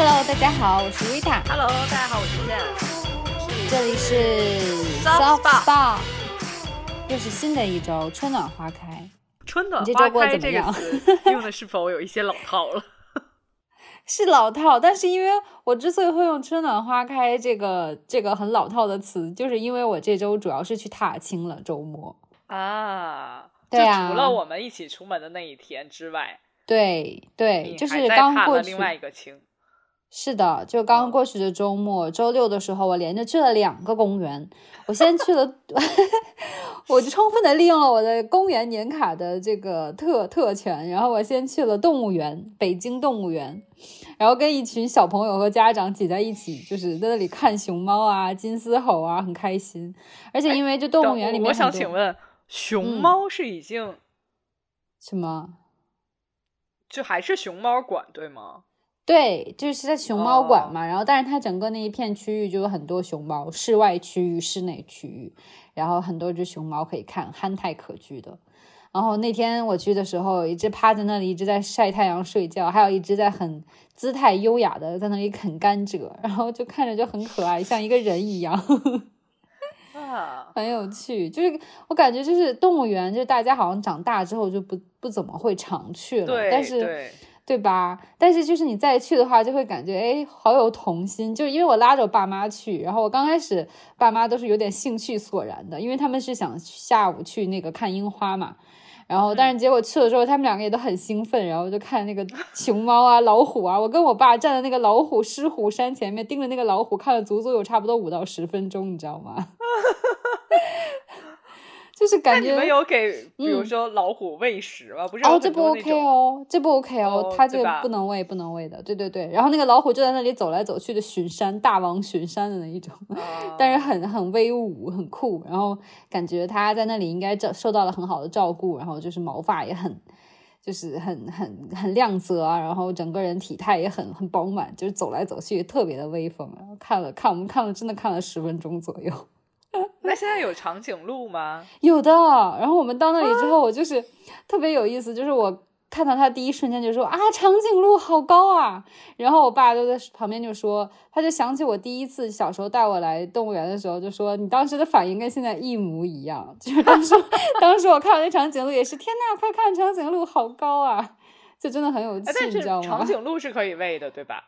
Hello，大家好，我是 Rita。Hello，大家好，我是健。这里是 Soft Spa Spa，又是新的一周，春暖花开。春暖花开这个词用的是否有一些老套了？是老套，但是因为我之所以会用“春暖花开”这个这个很老套的词，就是因为我这周主要是去踏青了，周末。啊，对啊就除了我们一起出门的那一天之外，对对，就是刚过了另。外一个青。是的，就刚刚嗯过去的周末，周六的时候，我连着去了两个公园。我先去了，我就充分的利用了我的公园年卡的这个特特权，然后我先去了动物园，北京动物园，然后跟一群小朋友和家长挤在一起，就是在那里看熊猫啊、金丝猴啊，很开心。而且因为这动物园里面我想请问，熊嗯猫是已经、什么？就还是熊猫馆对吗？对，就是在熊猫馆哦嘛，然后但是它整个那一片区域就有很多熊猫，室外区域、室内区域，然后很多只熊猫可以看，憨态可掬的。然后那天我去的时候，一只趴在那里一直在晒太阳睡觉，还有一只在很姿态优雅的在那里啃甘蔗，然后就看着就很可爱，像一个人一样。啊，很有趣，就是我感觉就是动物园，就是大家好像长大之后就不不怎么会常去了，但是对对吧？但是就是你再去的话，就会感觉哎，好有童心。就是因为我拉着我爸妈去，然后我刚开始爸妈都是有点兴趣索然的，因为他们是想下午去那个看樱花嘛。然后，但是结果去了之后，他们两个也都很兴奋，然后就看那个熊猫啊、老虎啊。我跟我爸站在那个老虎狮虎山前面，盯着那个老虎看了足足有差不多五到十分钟，你知道吗？就是感觉你们有给，比如嗯说老虎喂食吗？不是有哦，这不 OK 哦，这不 OK 哦，哦它这个不能喂，不能喂的，对对对。然后那个老虎就在那里走来走去的巡山，大王巡山的那一种，但是啊很很威武，很酷。然后感觉它在那里应该照受到了很好的照顾，然后就是毛发也很，就是很很很亮泽啊，然后整个人体态也很很饱满，就是走来走去特别的威风。然后看了看，我们看了真的看了十分钟左右。那现在有长颈鹿吗？有的，然后我们到那里之后，我就是特别有意思，就是我看到它第一瞬间就说啊，长颈鹿好高啊，然后我爸就在旁边就说，他就想起我第一次小时候带我来动物园的时候，就说你当时的反应跟现在一模一样，就是当时当时我看到那长颈鹿也是，天呐，快看长颈鹿好高啊，就真的很有哎，气，你知道吗 长？颈鹿是可以喂的，对吧？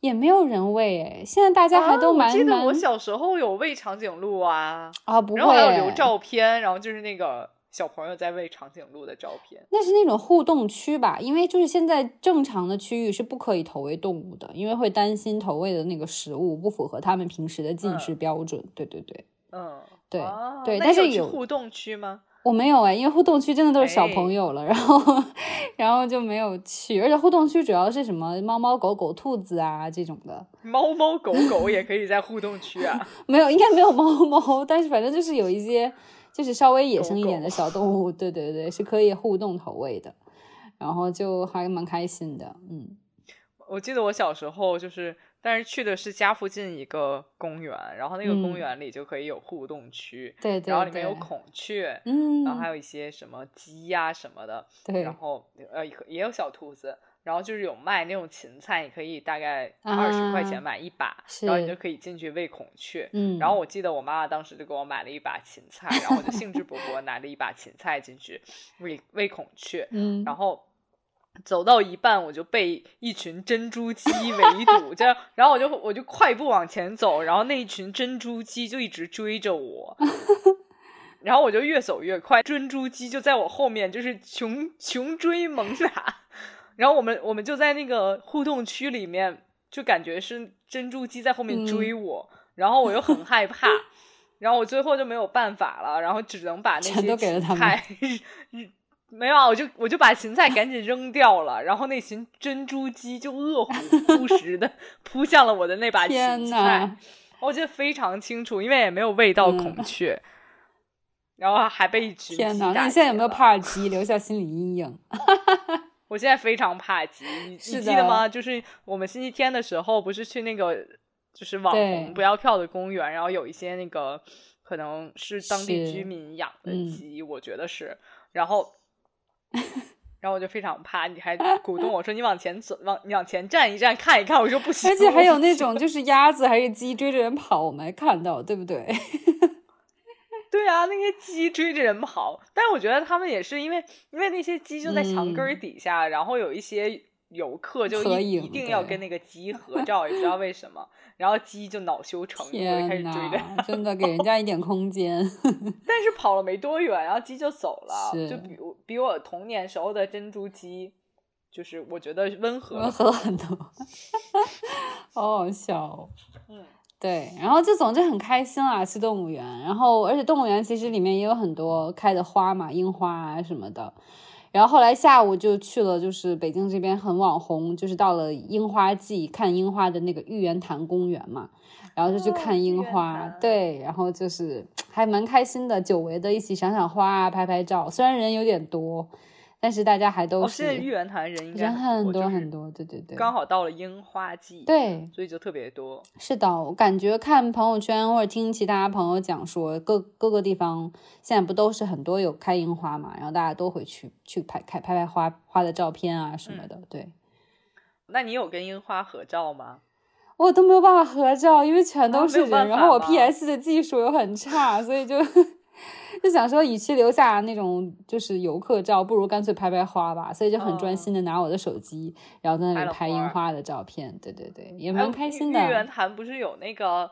也没有人喂哎，现在大家还都蛮、啊、我记得我小时候有喂长颈鹿啊，啊不会然后还有哎留照片，然后就是那个小朋友在喂长颈鹿的照片。那是那种互动区吧，因为就是现在正常的区域是不可以投喂动物的，因为会担心投喂的那个食物不符合他们平时的进食嗯标准。对对对，嗯，对啊对但是有互动区吗？我没有哎，因为互动区真的都是小朋哎友了，然后然后就没有去，而且互动区主要是什么猫猫狗狗、兔子啊这种的，猫猫狗狗也可以在互动区啊。没有，应该没有猫猫，但是反正就是有一些就是稍微野生一点的小动物，对对对，是可以互动投喂的，然后就还蛮开心的，嗯。我记得我小时候就是，但是去的是家附近一个公园，然后那个公嗯。园里就可以有互动区，对对然后里面有孔雀，嗯，然后还有一些什么鸡呀、什么的，对然后呃也有小兔子，然后就是有卖那种芹菜，你可以大概二十块钱啊买一把，然后你就可以进去喂孔雀。嗯，然后我记得我妈妈当时就给我买了一把芹菜，然后我就兴致勃勃拿着一把芹菜进去喂喂孔雀，嗯，然后走到一半我就被一群珍珠鸡围堵，这样，然后我就我就快步往前走，然后那一群珍珠鸡就一直追着我。然后我就越走越快，珍珠鸡就在我后面，就是穷穷追猛打。然后我们我们就在那个互动区里面，就感觉是珍珠鸡在后面追我，然后我又很害怕，然后我最后就没有办法了，然后只能把那全些都给了他们 没有啊，我就我就把芹菜赶紧扔掉了，然后那群珍珠鸡就饿虎扑食的 扑向了我的那把芹菜，，我记得非常清楚，因为也没有喂到孔嗯雀，然后还被一群天哪！那你现在有没有？怕鸡，留下心理阴影？我现在非常怕鸡，你记得吗？就是我们星期天的时候，不是去那个就是网红不要票的公园，然后有一些那个可能是当地居民养的嗯鸡，我觉得是，然后然后我就非常怕，你还鼓动我说你往前走，往你往前站一站看一看，我说不行。而且还有那种就是鸭子还是鸡追着人跑，我们还看到，对不对？对啊，那些鸡追着人跑，但是我觉得他们也是因为，因为那些鸡就在墙根底下，然后有一些游客就一一定要跟那个鸡合照，也不知道为什么，然后鸡就恼羞成怒，开始追着，真的给人家一点空间。但是跑了没多远，然后鸡就走了，就比比我童年时候的珍珠鸡，就是我觉得温和温和很多，好好笑，嗯。对，然后就总之很开心啊，去动物园。然后，而且动物园其实里面也有很多开的花嘛，樱花啊什么的。然后后来下午就去了，就是北京这边很网红，就是到了樱花季看樱花的那个玉渊潭公园嘛。然后就去看樱花，对，然后就是还蛮开心的，久违的一起赏赏花啊，拍拍照。虽然人有点多。但是大家还都是玉渊潭人应该人很多很多，对对对，刚好到了樱花季，对，所以就特别多。是的，我感觉看朋友圈或者听其他朋友讲说，各各个地方现在不都是很多有开樱花嘛，然后大家都会去去拍开拍拍花花的照片啊什么的。对，那你有跟樱花合照吗？我都没有办法合照，因为全都是人，然后我 PS 的技术又很差，所以就。就想说，与其留下那种就是游客照，不如干脆拍拍花吧。所以就很专心的拿我的手机，然后在那里拍樱花的照片。对对对，也蛮开心的。玉渊潭不是有那个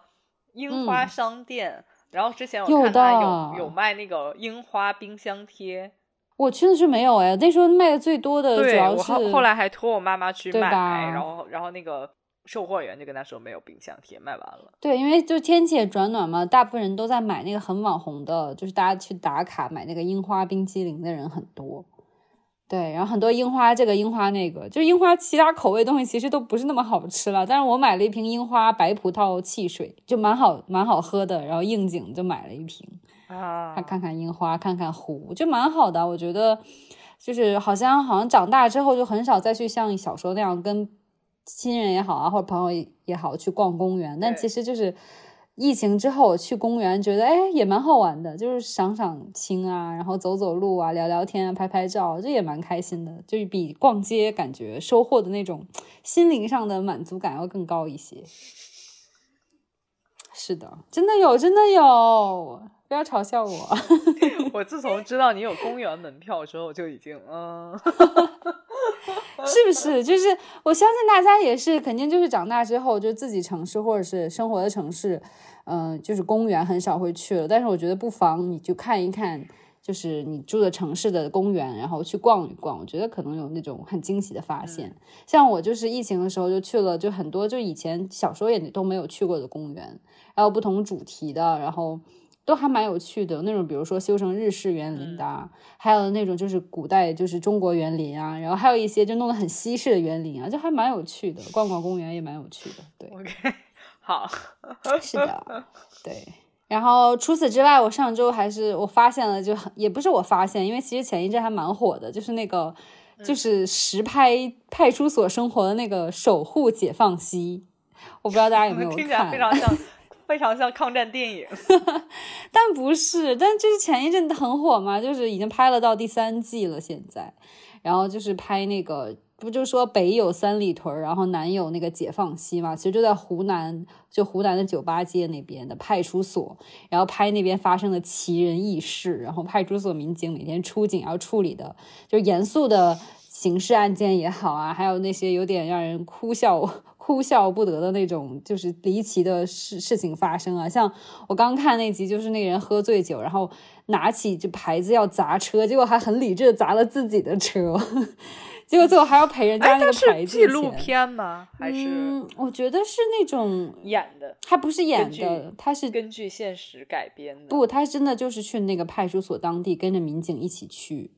樱花商店？然后之前我看他有有卖那个樱花冰箱贴。我去的是没有哎，那时候卖的最多的主要是后来还托我妈妈去买，然后然后那个。售货员就跟他说没有冰箱贴，卖完了。对，因为就天气也转暖嘛，大部分人都在买那个很网红的，就是大家去打卡买那个樱花冰激凌的人很多。对，然后很多樱花这个樱花那个，就樱花其他口味东西其实都不是那么好吃了。但是我买了一瓶樱花白葡萄汽水，就蛮好蛮好喝的，然后应景就买了一瓶啊，看看樱花，看看湖，就蛮好的。我觉得就是好像好像长大之后就很少再去像小时候那样跟。亲人也好啊，或者朋友也好，去逛公园。但其实就是疫情之后去公园，觉得哎也蛮好玩的，就是赏赏青啊，然后走走路啊，聊聊天啊，拍拍照，这也蛮开心的。就是比逛街感觉收获的那种心灵上的满足感要更高一些。是的，真的有，真的有。不要嘲笑我！我自从知道你有公园门票之后，就已经嗯 是不是？就是我相信大家也是，肯定就是长大之后，就自己城市或者是生活的城市，嗯，就是公园很少会去了。但是我觉得不妨你就看一看，就是你住的城市的公园，然后去逛一逛，我觉得可能有那种很惊喜的发现。像我就是疫情的时候就去了，就很多就以前小时候也都没有去过的公园，还有不同主题的，然后。都还蛮有趣的那种，比如说修成日式园林的，还有那种就是古代就是中国园林啊，然后还有一些就弄得很西式的园林啊，就还蛮有趣的。逛逛公园也蛮有趣的。对，OK，好，是的，对。然后除此之外，我上周还是我发现了，就很也不是我发现，因为其实前一阵还蛮火的，就是那个就是实拍派出所生活的那个守护解放西，我不知道大家有没有看，听起来非常像。非常像抗战电影，但不是，但就是前一阵很火嘛，就是已经拍了到第三季了，现在，然后就是拍那个，不就说北有三里屯，然后南有那个解放西嘛，其实就在湖南，就湖南的酒吧街那边的派出所，然后拍那边发生的奇人异事，然后派出所民警每天出警要处理的，就是严肃的刑事案件也好啊，还有那些有点让人哭笑。哭笑不得的那种，就是离奇的事事情发生啊！像我刚看那集，就是那个人喝醉酒，然后拿起这牌子要砸车，结果还很理智的砸了自己的车，结果最后还要赔人家那个牌子钱。纪录片吗？还是？我觉得是那种演的，他不是演的，他是根据现实改编的。不，他真的就是去那个派出所当地，跟着民警一起去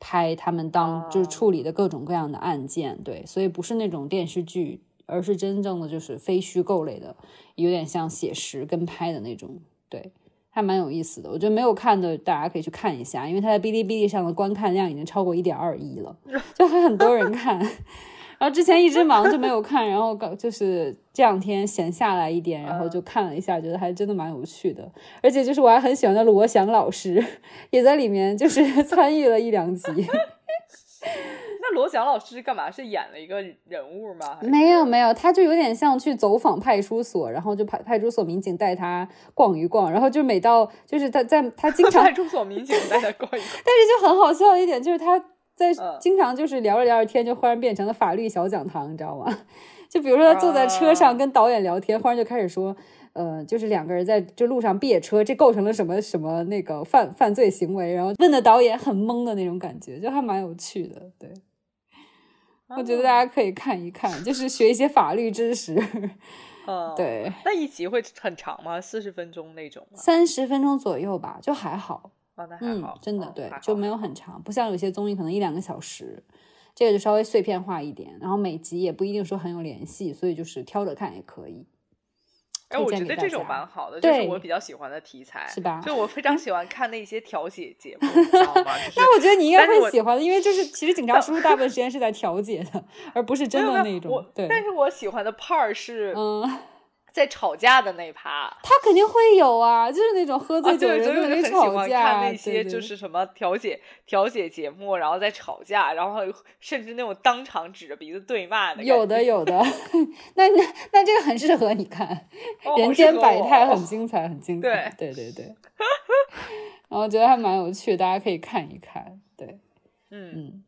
拍他们当就是处理的各种各样的案件。对，所以不是那种电视剧。而是真正的就是非虚构类的，有点像写实跟拍的那种，对，还蛮有意思的。我觉得没有看的大家可以去看一下，因为它在哔哩哔哩上的观看量已经超过一点二亿了，就还很多人看。然后之前一直忙就没有看，然后搞就是这两天闲下来一点，然后就看了一下，觉得还真的蛮有趣的。而且就是我还很喜欢的罗翔老师 也在里面，就是 参与了一两集。那罗翔老师是干嘛？是演了一个人物吗？没有没有，他就有点像去走访派出所，然后就派派出所民警带他逛一逛，然后就每到就是他在他经常 派出所民警带他逛一逛，但是就很好笑的一点就是他在经常就是聊着聊着天，就忽然变成了法律小讲堂，你知道吗？就比如说他坐在车上跟导演聊天，忽然就开始说。呃，就是两个人在这路上别车，这构成了什么什么那个犯犯罪行为？然后问的导演很懵的那种感觉，就还蛮有趣的。对，我觉得大家可以看一看，就是学一些法律知识。嗯，对。那一集会很长吗？四十分钟那种？三十分钟左右吧，就还好。哦，那还好，真的对，就没有很长，不像有些综艺可能一两个小时，这个就稍微碎片化一点，然后每集也不一定说很有联系，所以就是挑着看也可以。哎，我觉得这种蛮好的，就是我比较喜欢的题材，是吧？就我非常喜欢看那些调解节目，你 知道吗？那我觉得你应该会喜欢的，因为就是其实警察叔叔大部分时间是在调解的，而不是真的那种。对，但是我喜欢的 part 是嗯。在吵架的那趴，他肯定会有啊，就是那种喝醉酒人在那吵架，看那些就是什么调解调解节目，然后再吵架，然后甚至那种当场指着鼻子对骂的。有的有的，那那那这个很适合你看，人间百态很精彩，很精彩。对对对对，然后觉得还蛮有趣，大家可以看一看。对，嗯嗯，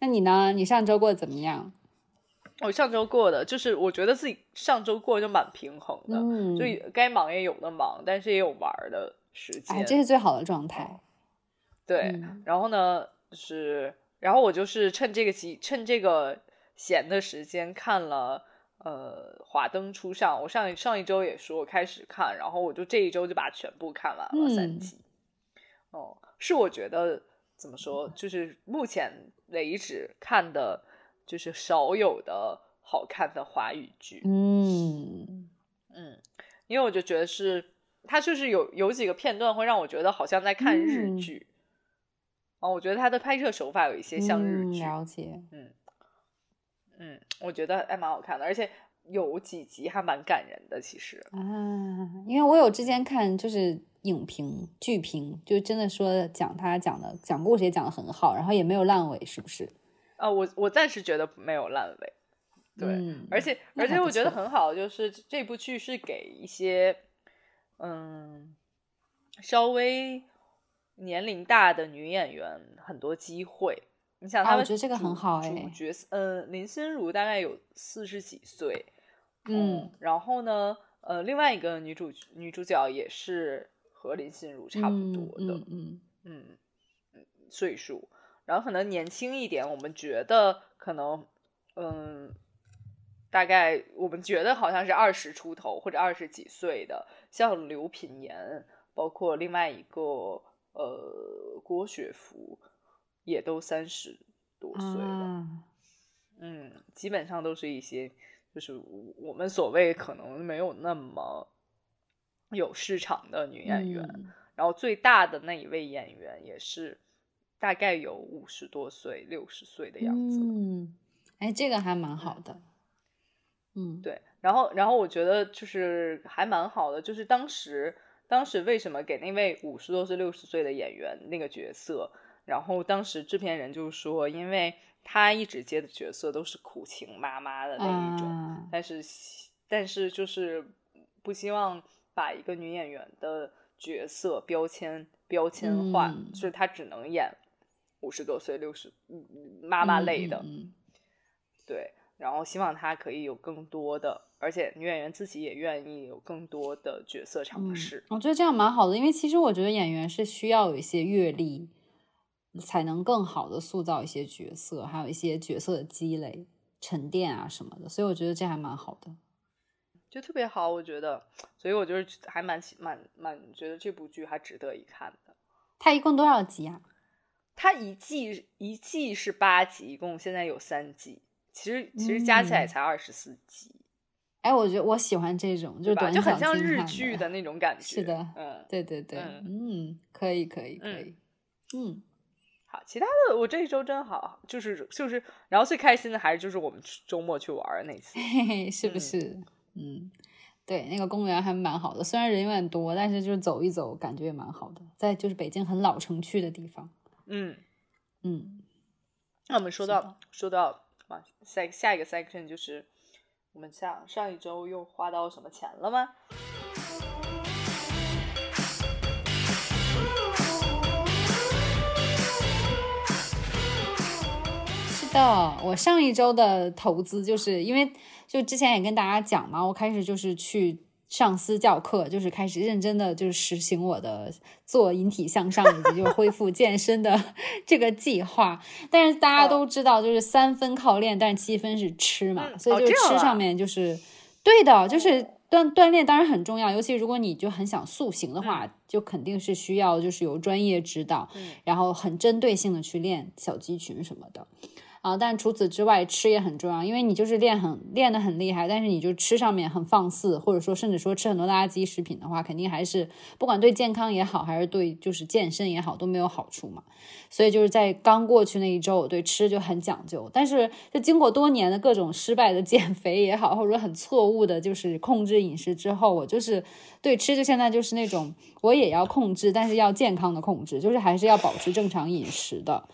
那你呢？你上周过得怎么样？我上周过的，就是我觉得自己上周过就蛮平衡的，就该忙也有的忙，但是也有玩的时间，哎，这是最好的状态。对，然后呢，是，然后我就是趁这个机，趁这个闲的时间看了，呃，《华灯初上》，我上上一周也说我开始看，然后我就这一周就把全部看完了三集。哦，是我觉得怎么说，就是目前为止看的。就是少有的好看的华语剧，嗯。嗯，因为我就觉得是它就是有有几个片段会让我觉得好像在看日剧，哦，我觉得它的拍摄手法有一些像日剧，了解，嗯嗯，我觉得还蛮好看的，而且有几集还蛮感人的，其实。啊，因为我有之前看就是影评剧评，就真的说讲他讲的讲故事也讲的很好，然后也没有烂尾，是不是？啊，我我暂时觉得没有烂尾，对，而且而且我觉得很好，就是这部剧是给一些嗯稍微年龄大的女演员很多机会。你想，他们我觉得这个很好哎，主角嗯林心如大概有四十几岁，嗯，然后呢，呃，另外一个女主女主角也是和林心如差不多的，嗯嗯嗯岁数。然后可能年轻一点，我们觉得可能，嗯，大概我们觉得好像是二十出头或者二十几岁的，像刘品言，包括另外一个呃郭雪芙，也都三十多岁了。嗯，基本上都是一些就是我们所谓可能没有那么有市场的女演员。然后最大的那一位演员也是。大概有五十多岁、六十岁的样子。嗯，哎，这个还蛮好的。嗯，对。然后，然后我觉得就是还蛮好的，就是当时，当时为什么给那位五十多岁、六十岁的演员那个角色？然后当时制片人就说，因为他一直接的角色都是苦情妈妈的那一种，但是，但是就是不希望把一个女演员的角色标签标签化，就是她只能演。五十多岁、六十，妈妈类的，对，然后希望她可以有更多的，而且女演员自己也愿意有更多的角色尝试。我觉得这样蛮好的，因为其实我觉得演员是需要有一些阅历，才能更好的塑造一些角色，还有一些角色的积累、沉淀啊什么的。所以我觉得这还蛮好的，就特别好。我觉得，所以我就是还蛮蛮蛮觉得这部剧还值得一看的。它一共多少集啊？它一季一季是八集，一共现在有三季，其实其实加起来才二十四集。哎，我觉得我喜欢这种，就就很像日剧的那种感觉。是的，嗯，对对对，嗯，可以可以可以，嗯，好，其他的我这一周真好，就是就是，然后最开心的还是就是我们周末去玩那次，是不是？嗯，对，那个公园还蛮好的，虽然人有点多，但是就是走一走，感觉也蛮好的，在就是北京很老城区的地方。嗯嗯，那我们说到说到啊，下下一个 section 就是我们上上一周又花到什么钱了吗？是的，我上一周的投资就是因为就之前也跟大家讲嘛，我开始就是去。上私教课就是开始认真的就是实行我的做引体向上以及就恢复健身的 这个计划，但是大家都知道就是三分靠练，但是七分是吃嘛，所以就是吃上面就是对的，就是锻锻炼当然很重要，尤其如果你就很想塑形的话，就肯定是需要就是有专业指导，然后很针对性的去练小肌群什么的。啊，但除此之外，吃也很重要，因为你就是练很练得很厉害，但是你就吃上面很放肆，或者说甚至说吃很多垃圾食品的话，肯定还是不管对健康也好，还是对就是健身也好，都没有好处嘛。所以就是在刚过去那一周，我对吃就很讲究，但是就经过多年的各种失败的减肥也好，或者说很错误的就是控制饮食之后，我就是对吃就现在就是那种我也要控制，但是要健康的控制，就是还是要保持正常饮食的。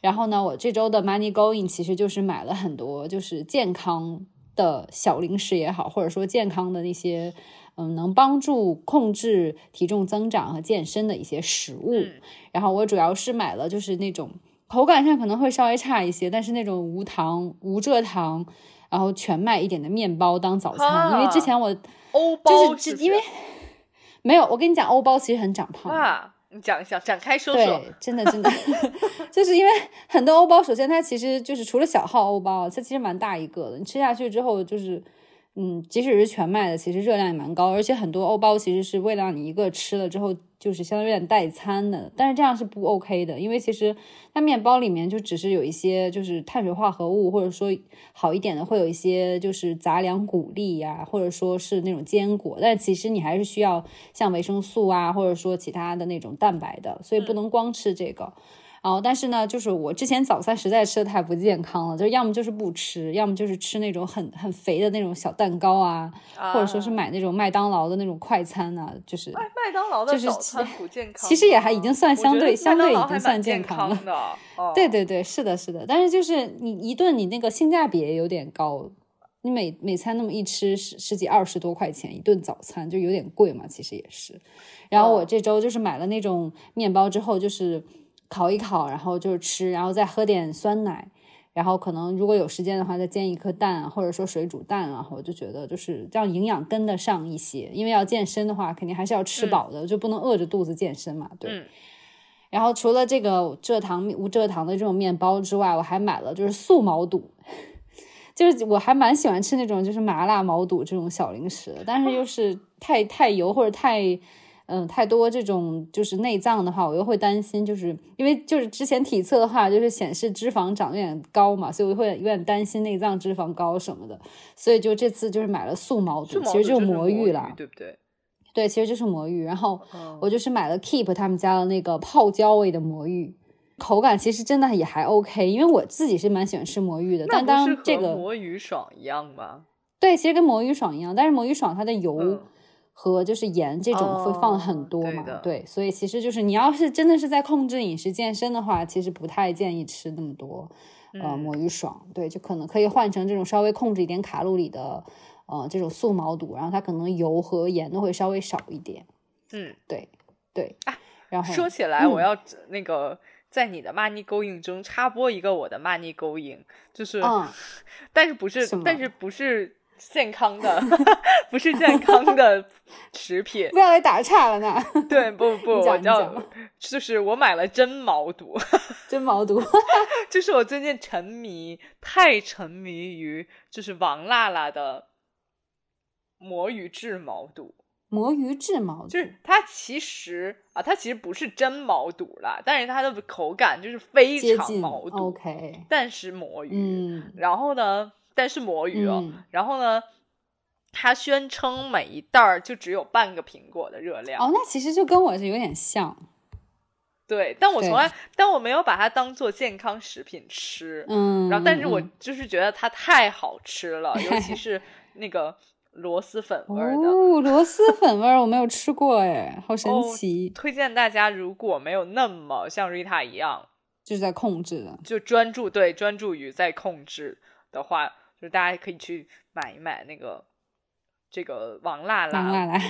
然后呢，我这周的 money going 其实就是买了很多就是健康的小零食也好，或者说健康的那些嗯能帮助控制体重增长和健身的一些食物。然后我主要是买了就是那种口感上可能会稍微差一些，但是那种无糖无蔗糖，然后全麦一点的面包当早餐。因为之前我欧包就是因为没有，我跟你讲，欧包其实很长胖。你讲一下，展开说说。对，真的真的，就是因为很多欧包，首先它其实就是除了小号欧包，它其实蛮大一个的。你吃下去之后，就是。嗯，即使是全麦的，其实热量也蛮高，而且很多欧包其实是为了让你一个吃了之后，就是相当于有点代餐的，但是这样是不 OK 的，因为其实它面包里面就只是有一些就是碳水化合物，或者说好一点的会有一些就是杂粮谷粒呀，或者说是那种坚果，但其实你还是需要像维生素啊，或者说其他的那种蛋白的，所以不能光吃这个。然后，但是呢，就是我之前早餐实在吃的太不健康了，就要么就是不吃，要么就是吃那种很很肥的那种小蛋糕啊，或者说是买那种麦当劳的那种快餐啊，就是麦麦当劳的早餐不健 康，其实也还已经算相对相对已经算健康了。对对对，是的，是的，但是就是你一顿你那个性价比也有点高，你每每餐那么一吃十十几二十多块钱一顿早餐就有点贵嘛，其实也是。然后我这周就是买了那种面包之后就是。烤一烤，然后就是吃，然后再喝点酸奶，然后可能如果有时间的话，再煎一颗蛋，或者说水煮蛋啊，我就觉得就是这样营养跟得上一些。因为要健身的话，肯定还是要吃饱的，就不能饿着肚子健身嘛。对。然后除了这个蔗糖无蔗糖的这种面包之外，我还买了就是素毛肚，就是我还蛮喜欢吃那种就是麻辣毛肚这种小零食的，但是又是太太油或者太。嗯，太多这种就是内脏的话，我又会担心，就是因为就是之前体测的话，就是显示脂肪长得有点高嘛，所以我会有点担心内脏脂肪高什么的，所以就这次就是买了素毛肚，其实就是魔芋啦，对不对？对，其实就是魔芋。然后我就是买了 Keep 他们家的那个泡椒味的魔芋，口感其实真的也还 OK，因为我自己是蛮喜欢吃魔芋的，但当这个魔芋爽一样吗？对，其实跟魔芋爽一样，但是魔芋爽它的油。和就是盐这种会放很多嘛？对，所以其实就是你要是真的是在控制饮食健身的话，其实不太建议吃那么多呃魔芋爽。对，就可能可以换成这种稍微控制一点卡路里的呃这种素毛肚，然后它可能油和盐都会稍微少一点。嗯，对对。啊，然后说起来，我要那个在你的 money going 中插播一个我的 money going，就是，但是不是，但是不是。健康的 不是健康的食品，不要来打岔了呢。对，不不，我叫就是我买了真毛肚，真毛肚，就是我最近沉迷，太沉迷于就是王辣辣的魔芋制毛肚。魔芋制毛肚，就是它其实啊，它其实不是真毛肚啦，但是它的口感就是非常毛肚，OK，但是魔芋。嗯，然后呢？但是魔芋哦，然后呢，他宣称每一袋儿就只有半个苹果的热量。哦，那其实就跟我是有点像，对，但我从来，但我没有把它当做健康食品吃，嗯，然后但是我就是觉得它太好吃了，尤其 是那个螺蛳粉味儿的，哦，螺蛳粉味儿我没有吃过，哎，好神奇，推荐大家如果没有那么像 Rita 一样。就是在控制的，就专注对专注于在控制的话，就是大家可以去买一买那个这个王辣辣，王辣辣，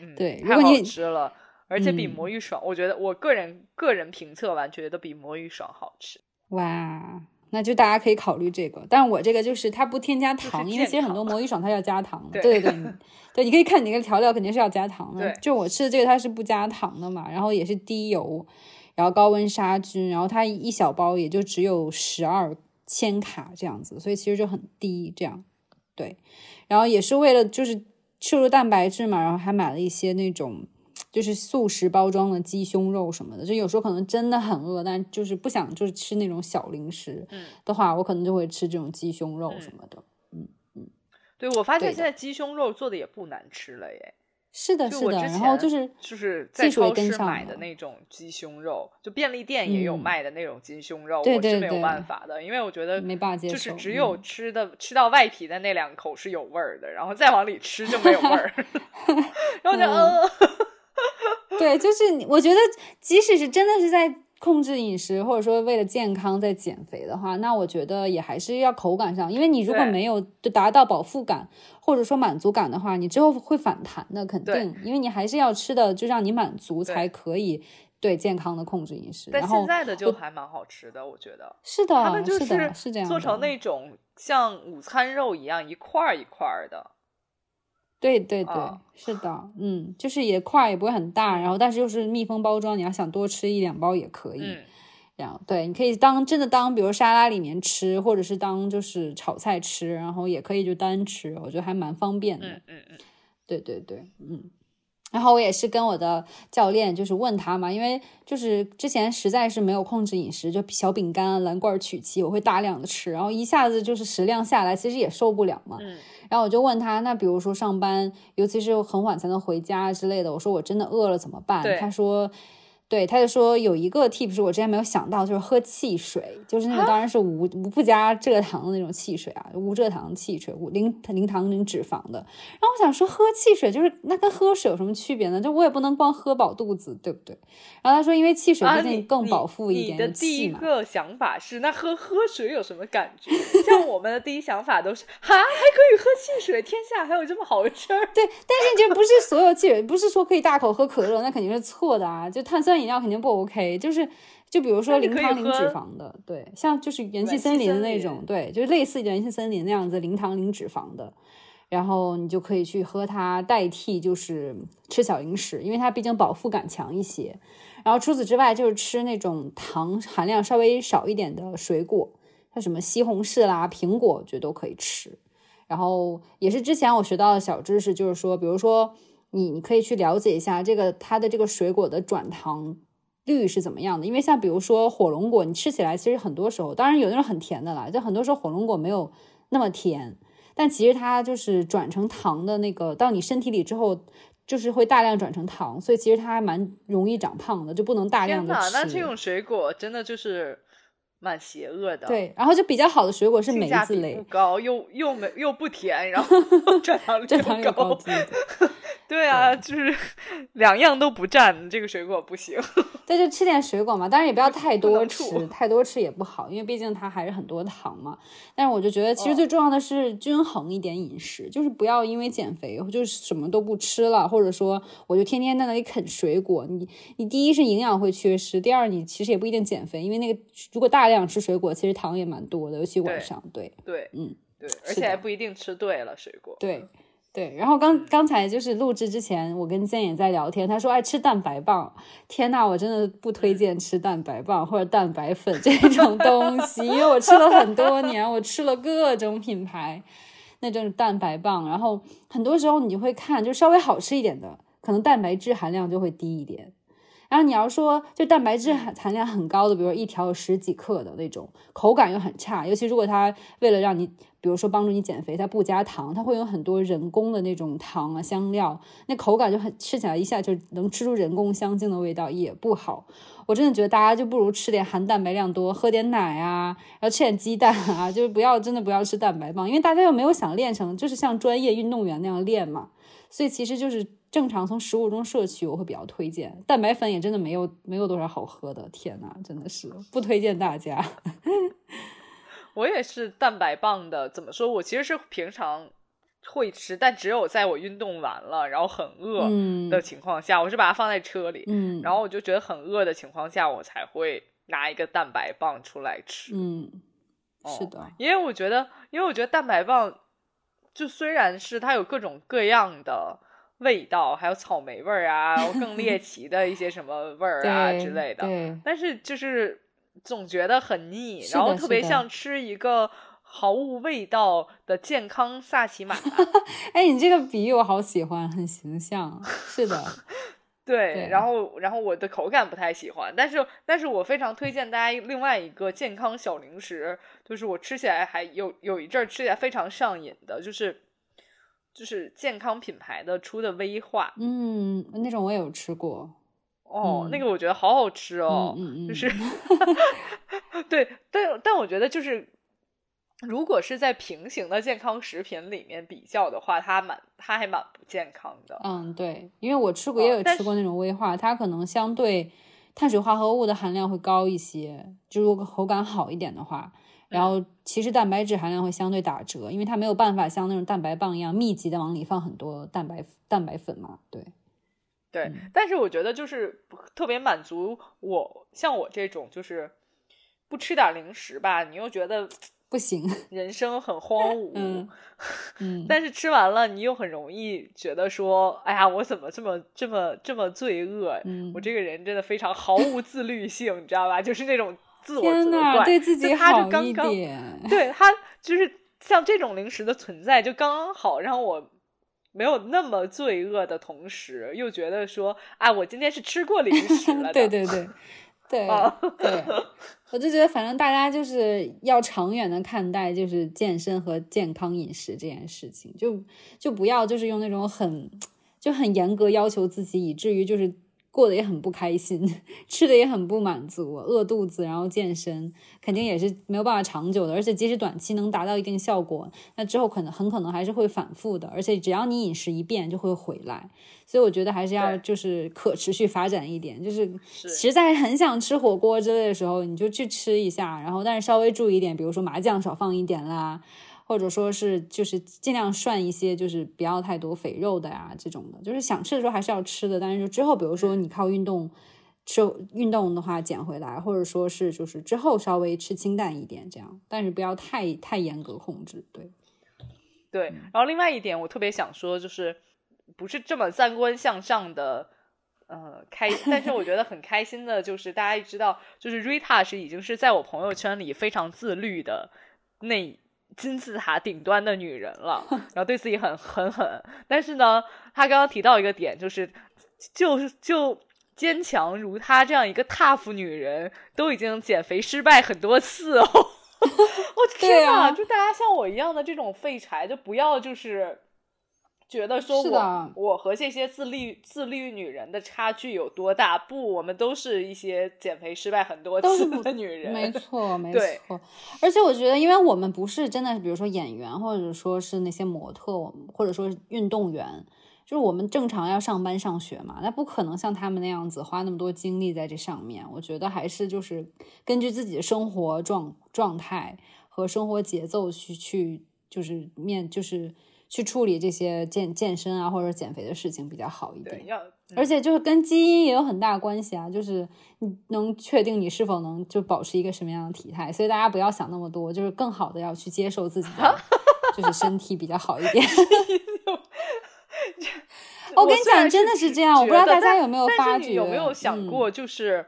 嗯，对如太好果你吃了，而且比嗯魔芋爽，我觉得我个人个人评测完觉得比魔芋爽好吃。哇，那就大家可以考虑这个。但是我这个就是它不添加糖，因为其实很多魔芋爽它要加糖 的。对对对对，你对，你可以看你那个调料肯定是要加糖的。就我吃的这个它是不加糖的嘛，然后也是低油，然后高温杀菌，然后它一小包也就只有十二千卡这样子，所以其实就很低这样。对，然后也是为了就是摄入蛋白质嘛，然后还买了一些那种。就是速食包装的鸡胸肉什么的，就有时候可能真的很饿，但就是不想就是吃那种小零食嗯的话，我可能就会吃这种鸡胸肉什么的。嗯嗯对，我发现现在鸡胸肉做的也不难吃了耶，是的，就是我的。之然后前就是就是在超市买的那种鸡胸肉，就便利店也有嗯卖的那种鸡胸肉，对我是没有办法的，因为我觉得没办法接就是只有嗯吃的、吃到外皮的那两口是有味儿的，然后再往里吃就没有味儿，然后就嗯呃，对，就是你我觉得，即使是真的是在控制饮食，或者说为了健康在减肥的话，那我觉得也还是要口感上，因为你如果没有就达到饱腹感或者说满足感的话，你之后会反弹的，肯定，因为你还是要吃的就让你满足才可以对健康的控制饮食。但现在的就还蛮好吃的，我觉得。是的，他们就是的，是这样做成那种像午餐肉一样一块儿一块儿的，对对对，啊是的，嗯，就是也块也不会很大，然后但是又是密封包装，你要想多吃一两包也可以。嗯，这样对，你可以当真的当，比如沙拉里面吃，或者是当就是炒菜吃，然后也可以就单吃，我觉得还蛮方便的。嗯嗯嗯，对对对，嗯。然后我也是跟我的教练就是问他嘛，因为就是之前实在是没有控制饮食，就小饼干啊、蓝罐曲奇我会大量的吃，然后一下子就是食量下来，其实也受不了嘛。嗯然后我就问他，那比如说上班，尤其是很晚才能回家之类的，我说我真的饿了怎么办？对他说，对，他就说有一个 tip 是我之前没有想到，就是喝汽水，就是那种当然是无无不加蔗糖的那种汽水啊，无蔗糖汽水，无零零糖零脂肪的。然后我想说，喝汽水就是那跟喝水有什么区别呢？就我也不能光喝饱肚子，对不对？然后他说，因为汽水啊，毕竟更饱腹一点，有你的第。一个想法是，那喝喝水有什么感觉？像我们的第一想法都是，哈，还可以喝汽水，天下还有这么好的事儿？对，但是就不是所有汽水，不是说可以大口喝可乐，那肯定是错的啊。就碳酸饮料肯定不 OK，就是就比如说零糖零脂肪的，对，像就是元气森林的那种，对，就是类似元气森林那样子零糖零脂肪的，然后你就可以去喝它代替就是吃小零食，因为它毕竟饱腹感强一些。然后除此之外，就是吃那种糖含量稍微少一点的水果，像什么西红柿啦、苹果，我觉得都可以吃。然后也是之前我学到的小知识，就是说，比如说你你可以去了解一下这个它的这个水果的转糖率是怎么样的，因为像比如说火龙果，你吃起来其实很多时候，当然有那种很甜的啦，就很多时候火龙果没有那么甜，但其实它就是转成糖的那个到你身体里之后。就是会大量转成糖，所以其实它还蛮容易长胖的，就不能大量天哪，的吃。那这种水果真的就是蛮邪恶的。。对，然后就比较好的水果是梅子类不，高，又又没又不甜，然后 转糖率正常又有高高。对啊，就是 两样都不占，这个水果不行。对，就吃点水果嘛，当然也不要太多能吃，太多吃也不好，因为毕竟它还是很多糖嘛。但是我就觉得，其实哦最重要的是均衡一点饮食，就是不要因为减肥就是什么都不吃了，或者说我就天天在那里啃水果。你你第一是营养会缺失，第二你其实也不一定减肥，因为那个如果大量吃水果，其实糖也蛮多的，尤其晚上。对对，嗯，对，而且还不一定吃对了水果。对。对，然后刚刚才就是录制之前，我跟建也在聊天，他说爱吃蛋白棒，天呐，我真的不推荐吃蛋白棒或者蛋白粉 这种东西，因为我吃了很多年，我吃了各种品牌那种蛋白棒，然后很多时候你就会看，就稍微好吃一点的，可能蛋白质含量就会低一点。然后你要说就蛋白质含含量很高的，比如说一条有十几克的那种，口感又很差，尤其如果它为了让你，比如说帮助你减肥，它不加糖，它会有很多人工的那种糖啊香料，那口感就很吃起来一下就能吃出人工香精的味道，也不好。我真的觉得大家就不如吃点含蛋白量多，喝点奶啊，然后吃点鸡蛋啊，就是不要真的不要吃蛋白棒，因为大家又没有想练成就是像专业运动员那样练嘛，所以其实就是正常从食物中摄取，我会比较推荐。蛋白粉也真的没有没有多少好喝的，天呐，真的是不推荐大家。我也是蛋白棒的，怎么说？我其实是平常会吃，但只有在我运动完了，然后很饿的情况下，我是把它放在车里，嗯，然后我就觉得很饿的情况下，我才会拿一个蛋白棒出来吃，嗯，是的，因为我觉得，因为我觉得蛋白棒就虽然是它有各种各样的味道，还有草莓味儿啊，更猎 奇的一些什么味儿啊之类的，但是就是。总觉得很腻，然后特别像吃一个毫无味道的健康萨琪玛。哎，你这个比喻我好喜欢，很形象。是的，对。然后，然后我的口感不太喜欢，但是，但是我非常推荐大家另外一个健康小零食，就是我吃起来还有有一阵儿吃起来非常上瘾的，就是就是健康品牌的出的威化。嗯，那种我有吃过。哦，那个我觉得好好吃哦，嗯嗯就是，对，但但我觉得就是，如果是在平行的健康食品里面比较的话，它蛮它还蛮不健康的。嗯，对，因为我吃过也有吃过那种威化，它可能相对碳水化合物的含量会高一些，就如果口感好一点的话，然后其实蛋白质含量会相对打折，因为它没有办法像那种蛋白棒一样密集的往里放很多蛋白蛋白粉嘛，对。对，但是我觉得就是特别满足我，像我这种就是不吃点零食吧，你又觉得不行，人生很荒 芜。嗯嗯，但是吃完了，你又很容易觉得说，哎呀，我怎么这么这么这么罪恶？嗯，我这个人真的非常毫无自律性，你知道吧？就是那种自我责怪，对自己好一点。对他就是像这种零食的存在，就刚刚好让我。没有那么罪恶的同时，又觉得说，啊，我今天是吃过零食了。对对对，对对，我就觉得，反正大家就是要长远的看待，就是健身和健康饮食这件事情，就就不要就是用那种很就很严格要求自己，以至于就是。过得也很不开心，吃的也很不满足，饿肚子，然后健身肯定也是没有办法长久的。而且即使短期能达到一定效果，那之后可能很可能还是会反复的。而且只要你饮食一变，就会回来。所以我觉得还是要就是可持续发展一点。就是实在很想吃火锅之类的时候，你就去吃一下，然后但是稍微注意一点，比如说麻酱少放一点啦。或者说是就是尽量涮一些，就是不要太多肥肉的呀，这种的，就是想吃的时候还是要吃的。但是就之后，比如说你靠运动吃运动的话减回来，或者说是就是之后稍微吃清淡一点这样，但是不要太太严格控制。对，对。然后另外一点，我特别想说，就是不是这么三观向上的，呃，开，但是我觉得很开心的，就是大家知道，就是 Rita 是已经是在我朋友圈里非常自律的那。金字塔顶端的女人了，然后对自己很很狠，但是呢，她刚刚提到一个点，就是就是就坚强如她这样一个 tough 女人，都已经减肥失败很多次哦。我天呐，就大家像我一样的这种废柴，就不要就是。觉得说我我和这些自律自律女人的差距有多大？不，我们都是一些减肥失败很多次的女人。没错，没错。而且我觉得，因为我们不是真的，比如说演员，或者说是那些模特，或者说运动员，就是我们正常要上班上学嘛，那不可能像他们那样子花那么多精力在这上面。我觉得还是就是根据自己的生活状状态和生活节奏去去，就是面就是。去处理这些健健身啊或者减肥的事情比较好一点，要而且就是跟基因也有很大关系啊，就是你能确定你是否能就保持一个什么样的体态，所以大家不要想那么多，就是更好的要去接受自己的，就是身体比较好一点。我跟你讲，真的是这样，我不知道大家有没有发觉，有没有想过，就是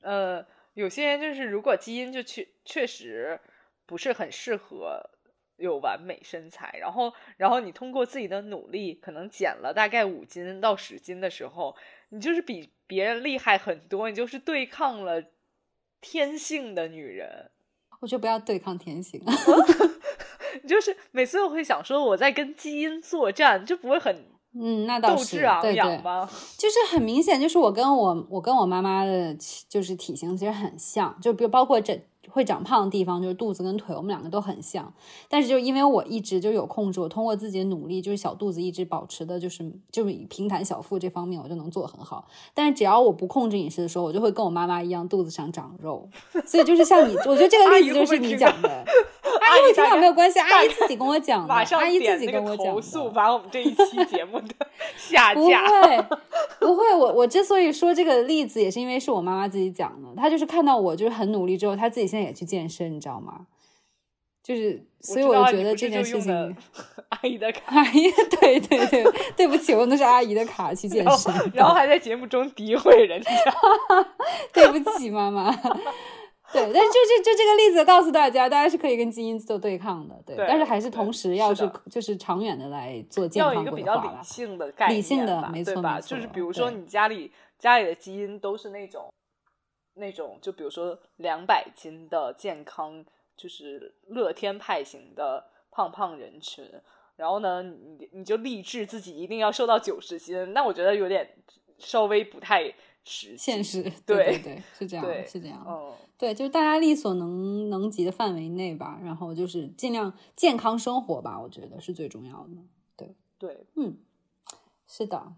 呃，有些人就是如果基因就确确实不是很适合。有完美身材，然后，然后你通过自己的努力，可能减了大概五斤到十斤的时候，你就是比别人厉害很多，你就是对抗了天性的女人。我觉得不要对抗天性，你就是每次我会想说我在跟基因作战，就不会很嗯，那倒是，对对，扬吗？就是很明显，就是我跟我我跟我妈妈的就是体型其实很像，就比如包括这会长胖的地方，就是肚子跟腿，我们两个都很像。但是就因为我一直就有控制，我通过自己的努力，就是小肚子一直保持的，就是就是平坦小腹这方面，我就能做得很好。但是只要我不控制饮食的时候，我就会跟我妈妈一样，肚子上长肉。所以就是像你，我觉得这个例子就是你讲的。阿姨会听到没有关系，阿姨自己跟我讲的，马上阿姨自己跟我讲的。投诉，把我们这一期 节目的 下不。会，不会。我我之所以说这个例子，也是因为是我妈妈自己讲的。她就是看到我就是很努力之后，她自己现在也去健身，你知道吗？就是，所以我就觉得这件事情，阿姨的卡，阿姨，对对对，对不起，我用的是阿姨的卡去健身，然后还在节目中诋毁人家。对不起，妈妈。对，但是就这就这个例子告诉大家，大家是可以跟基因做对抗的，对，对但是还是同时要是就是长远的来做健康要有一个比较。理性的概念吧，理性的没对吧？就是比如说你家里家里的基因都是那种那种，就比如说两百斤的健康，就是乐天派型的胖胖人群，然后呢，你你就立志自己一定要瘦到九十斤，那我觉得有点稍微不太实现实，对对对，是这样，是这样。嗯，对，就是大家力所能能及的范围内吧，然后就是尽量健康生活吧，我觉得是最重要的。对对，嗯，是的。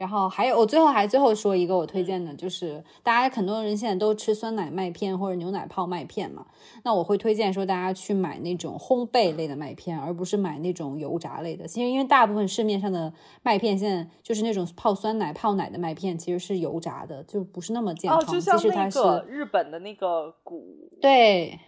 然后还有，我最后还最后说一个我推荐的，就是大家很多人现在都吃酸奶麦片或者牛奶泡麦片嘛，那我会推荐说大家去买那种烘焙类的麦片，而不是买那种油炸类的。其实因为大部分市面上的麦片现在就是那种泡酸奶泡奶的麦片，其实是油炸的，就不是那么健哦，康。就像即使它是那个日本的那个谷，对，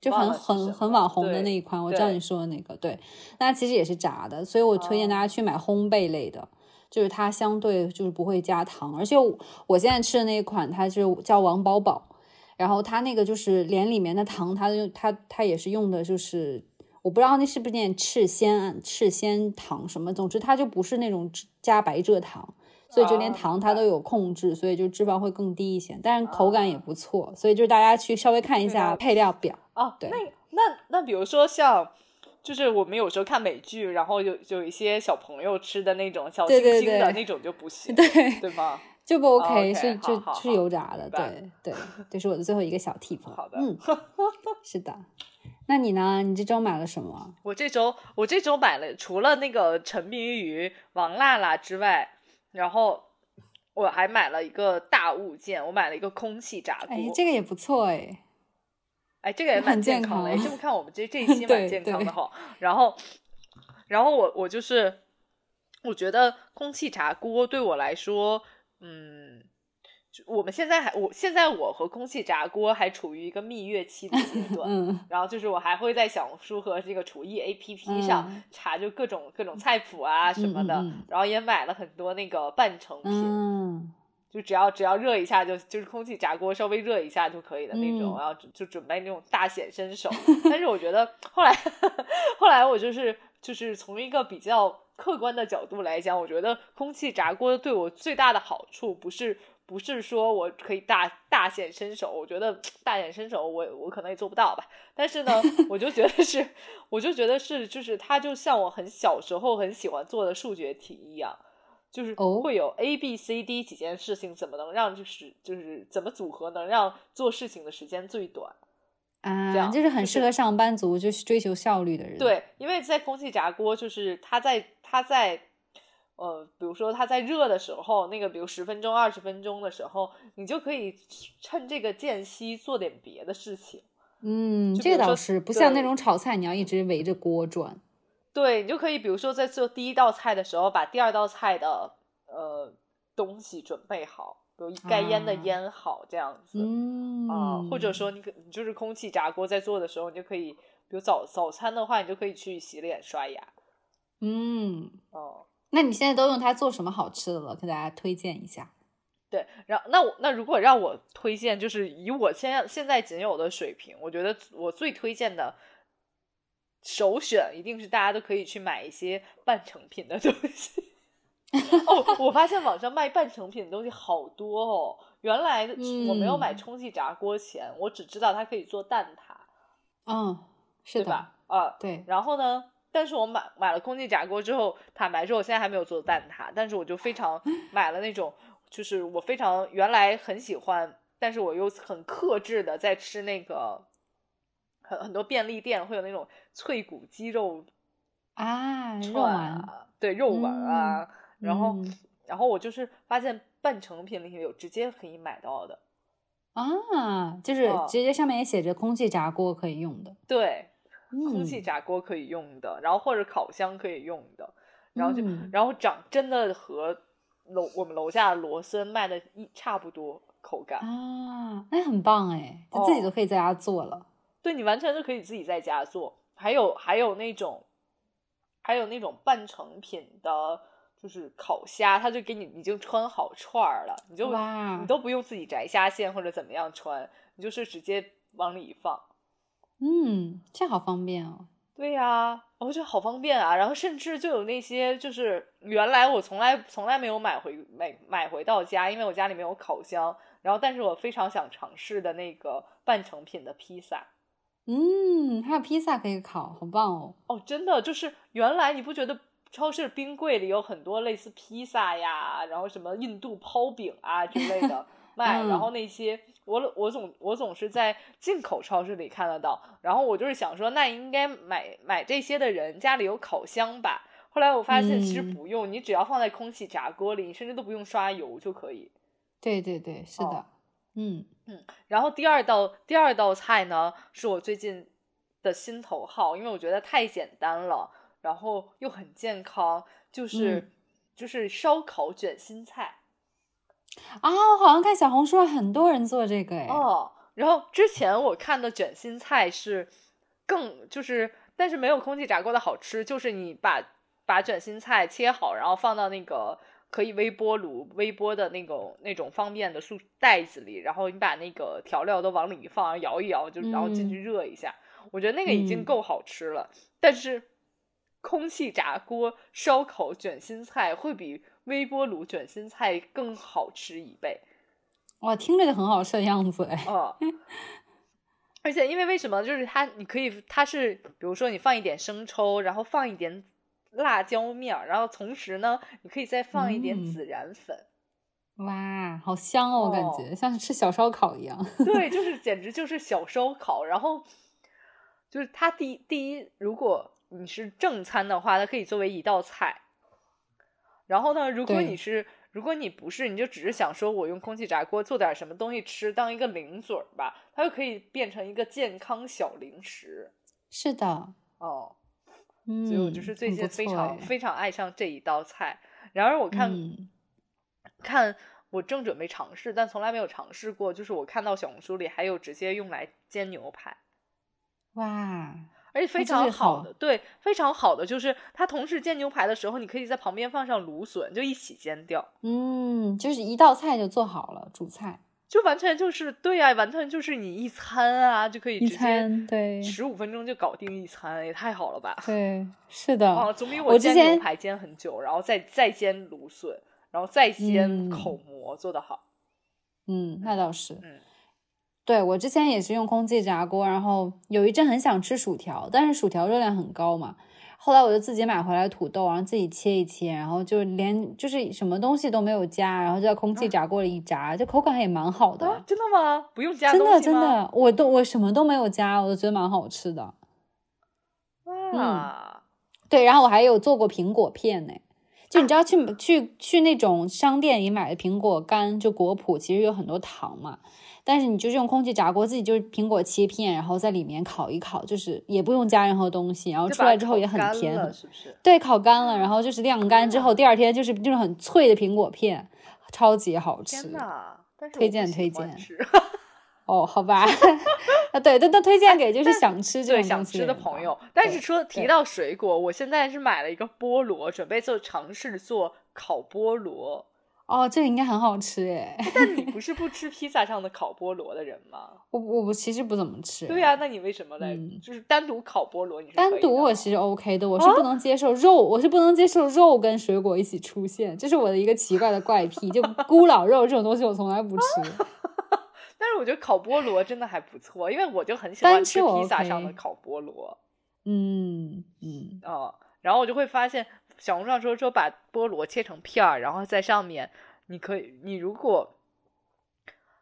就很很很网红的那一款，我知道你说的那个，对，那其实也是炸的，所以我推荐大家去买烘焙类的，就是它相对就是不会加糖，而且我我现在吃的那一款，它是叫王饱饱，然后它那个就是连里面的糖，它就它它也是用的就是。我不知道那是不是念赤藓赤藓糖什么，总之它就不是那种加白蔗糖，所以就连糖它都有控制，所以就脂肪会更低一些，但是口感也不错，所以就是大家去稍微看一下配料表。哦，对那那那比如说像，就是我们有时候看美剧，然后有有一些小朋友吃的那种小星星的那种就不 行，对对吗？就不 OK，, 是就是好好好油炸的，对对，这是我的最后一个小 tip。好的嗯，是的。那你呢？你这周买了什么？我这周我这周买了，除了那个沉迷于王辣辣之外，然后我还买了一个大物件，我买了一个空气炸锅。哎，这个也不错哎。哎，这个也蛮健健康的。哎康这么看，我们这这一期 蛮健康的哈。然后，然后我我就是，我觉得空气炸锅对我来说，嗯，我们现在还，我现在我和空气炸锅还处于一个蜜月期的阶 段。嗯然后就是我还会在小红书和这个厨艺 A P P 上嗯查就各种各种菜谱啊什么的，嗯嗯嗯然后也买了很多那个半成品。嗯就只要只要热一下就就是空气炸锅稍微热一下就可以的那种，嗯然后就就准备那种大显身手。但是我觉得后来后来我就是就是从一个比较客观的角度来讲，我觉得空气炸锅对我最大的好处不是不是说我可以大大显身手，我觉得大显身手我我可能也做不到吧。但是呢，我就觉得是 我就觉得是就是它就像我很小时候很喜欢做的数学题一样。就是哦会有 A、B、C、D 几件事情，怎么能让就是就是怎么组合能让做事情的时间最短？啊这啊，样就是很适合上班族，就是追求效率的人。，对，因为在空气炸锅，就是它在它在呃，比如说它在热的时候，那个比如十分钟、二十分钟的时候，你就可以趁这个间隙做点别的事情。嗯，这个倒是不像那种炒菜，你要一直围着锅转。对你就可以，比如说在做第一道菜的时候，把第二道菜的呃东西准备好，比如该腌的啊腌好，这样子。嗯啊、或者说你可你就是空气炸锅在做的时候，你就可以，比如早早餐的话，你就可以去洗脸刷牙。嗯，哦、那你现在都用它做什么好吃的了？给大家推荐一下。对，然后那我那如果让我推荐，就是以我现在现在仅有的水平，我觉得我最推荐的首选一定是大家都可以去买一些半成品的东西。哦，我发现网上卖半成品的东西好多哦。原来我没有买嗯充气炸锅前，我只知道它可以做蛋挞，嗯，是吧？啊，对，然后呢，但是我买买了空气炸锅之后，坦白说我现在还没有做蛋挞，但是我就非常 买了那种，就是我非常原来很喜欢，但是我又很克制的在吃那个，很很多便利店会有那种脆骨鸡肉啊，肉串丸啊，对肉丸啊，然后嗯。然后我就是发现半成品里有直接可以买到的，啊，就是哦直接上面也写着空气炸锅可以用的，对，空气嗯炸锅可以用的，然后或者烤箱可以用的，然后就、嗯。然后长真的和楼我们楼下的罗森卖的一差不多口感，啊，那很棒哎，就自己哦都可以在家做了。对你完全是可以自己在家做，还有还有那种还有那种半成品的，就是烤虾，它就给你已经穿好串儿了，你就哇你都不用自己摘虾线或者怎么样穿，你就是直接往里一放。嗯，这好方便哦。对呀、我觉得好方便啊。然后甚至就有那些，就是原来我从来从来没有买回买买回到家，因为我家里没有烤箱。然后，但是我非常想尝试的那个半成品的披萨。嗯，还有披萨可以烤，好棒哦。哦，真的就是原来你不觉得超市冰柜里有很多类似披萨呀，然后什么印度抛饼啊之类的 卖，然后那些我我总我总是在进口超市里看得到，然后我就是想说，那应该买买这些的人家里有烤箱吧。后来我发现其实嗯不用，你只要放在空气炸锅里，你甚至都不用刷油就可以。对对对，是的哦。嗯嗯，然后第二道第二道菜呢，是我最近的心头好，因为我觉得太简单了，然后又很健康，就是、嗯就是烧烤卷心菜啊，我好像看小红书上很多人做这个哎。哦。然后之前我看的卷心菜是更就是，但是没有空气炸锅的好吃，就是你把把卷心菜切好，然后放到那个。可以微波炉微波的那种那种方便的塑袋子里，然后你把那个调料都往里一放，摇一摇，就然后进去热一下。我觉得那个已经嗯够好吃了，但是空气炸锅烧烤卷心菜会比微波炉卷心菜更好吃一倍。哇，听着就很好吃的样子哎。哦，而且因为为什么？就是它，你可以，它是比如说你放一点生抽，然后放一点辣椒面儿，然后同时呢，你可以再放一点嗯孜然粉。哇，好香哦，我感哦觉像是吃小烧烤一样。对，就是简直就是小烧烤。然后就是它第一第一，如果你是正餐的话，它可以作为一道菜。然后呢，如果你是如果你不是，你就只是想说我用空气炸锅做点什么东西吃，当一个零嘴儿吧，它就可以变成一个健康小零食。是的，哦，嗯，所以我就是最近非常非常爱上这一道菜。然而我看、嗯看我正准备尝试，但从来没有尝试过。就是我看到小红书里还有直接用来煎牛排，哇，而且非常好的，对，非常好的就是它同时煎牛排的时候，你可以在旁边放上芦笋，就一起煎掉，嗯，就是一道菜就做好了，主菜就完全就是对啊，完全就是你一餐啊就可以一直接餐，对十五分钟就搞定一餐，也太好了吧？对，是的，啊，总比我之煎牛前排煎很久，然后再再煎芦笋，然后再煎嗯口蘑做的好。嗯，那倒是。嗯对我之前也是用空气炸锅，然后有一阵很想吃薯条，但是薯条热量很高嘛。后来我就自己买回来土豆，然后自己切一切，然后就连就是什么东西都没有加，然后就在空气炸锅里一炸，就口感也蛮好的。啊，真的吗？不用加真的？真的，我都我什么都没有加，我都觉得蛮好吃的。哇，对，然后我还有做过苹果片呢。就你知道去去去那种商店里买的苹果干，就果脯，其实有很多糖嘛。但是你就是用空气炸锅，自己就是苹果切片，然后在里面烤一烤，就是也不用加任何东西，然后出来之后也很甜，是不是？对，烤干了，然后就是晾干之后，第二天就是那种很脆的苹果片，超级好吃推荐推荐哦，好吧，啊，对，都都推荐给就是想吃这对种想吃的朋友。但是说提到水果，我现在是买了一个菠萝，准备做尝试做烤菠萝。哦，这个应该很好吃哎。但你 不是不吃披萨上的烤菠萝的人吗？我我我其实不怎么吃。对呀、那你为什么来、嗯就是单独烤菠萝？你是单独我其实 OK 的，我是啊不能接受肉，我是不能接受肉跟水果一起出现，这是我的一个奇怪的怪癖。就 咕老肉这种东西，我从来不吃。但是我觉得烤菠萝真的还不错，因为我就很喜欢吃披萨上的烤菠萝。嗯嗯哦，然后我就会发现小红书上说说把菠萝切成片儿，然后在上面你可以，你如果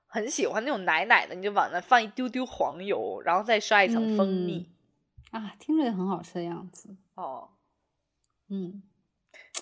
很喜欢那种奶奶的，你就往那放一丢丢黄油，然后再刷一层蜂蜜。啊，听着也很好吃的样子。哦，嗯，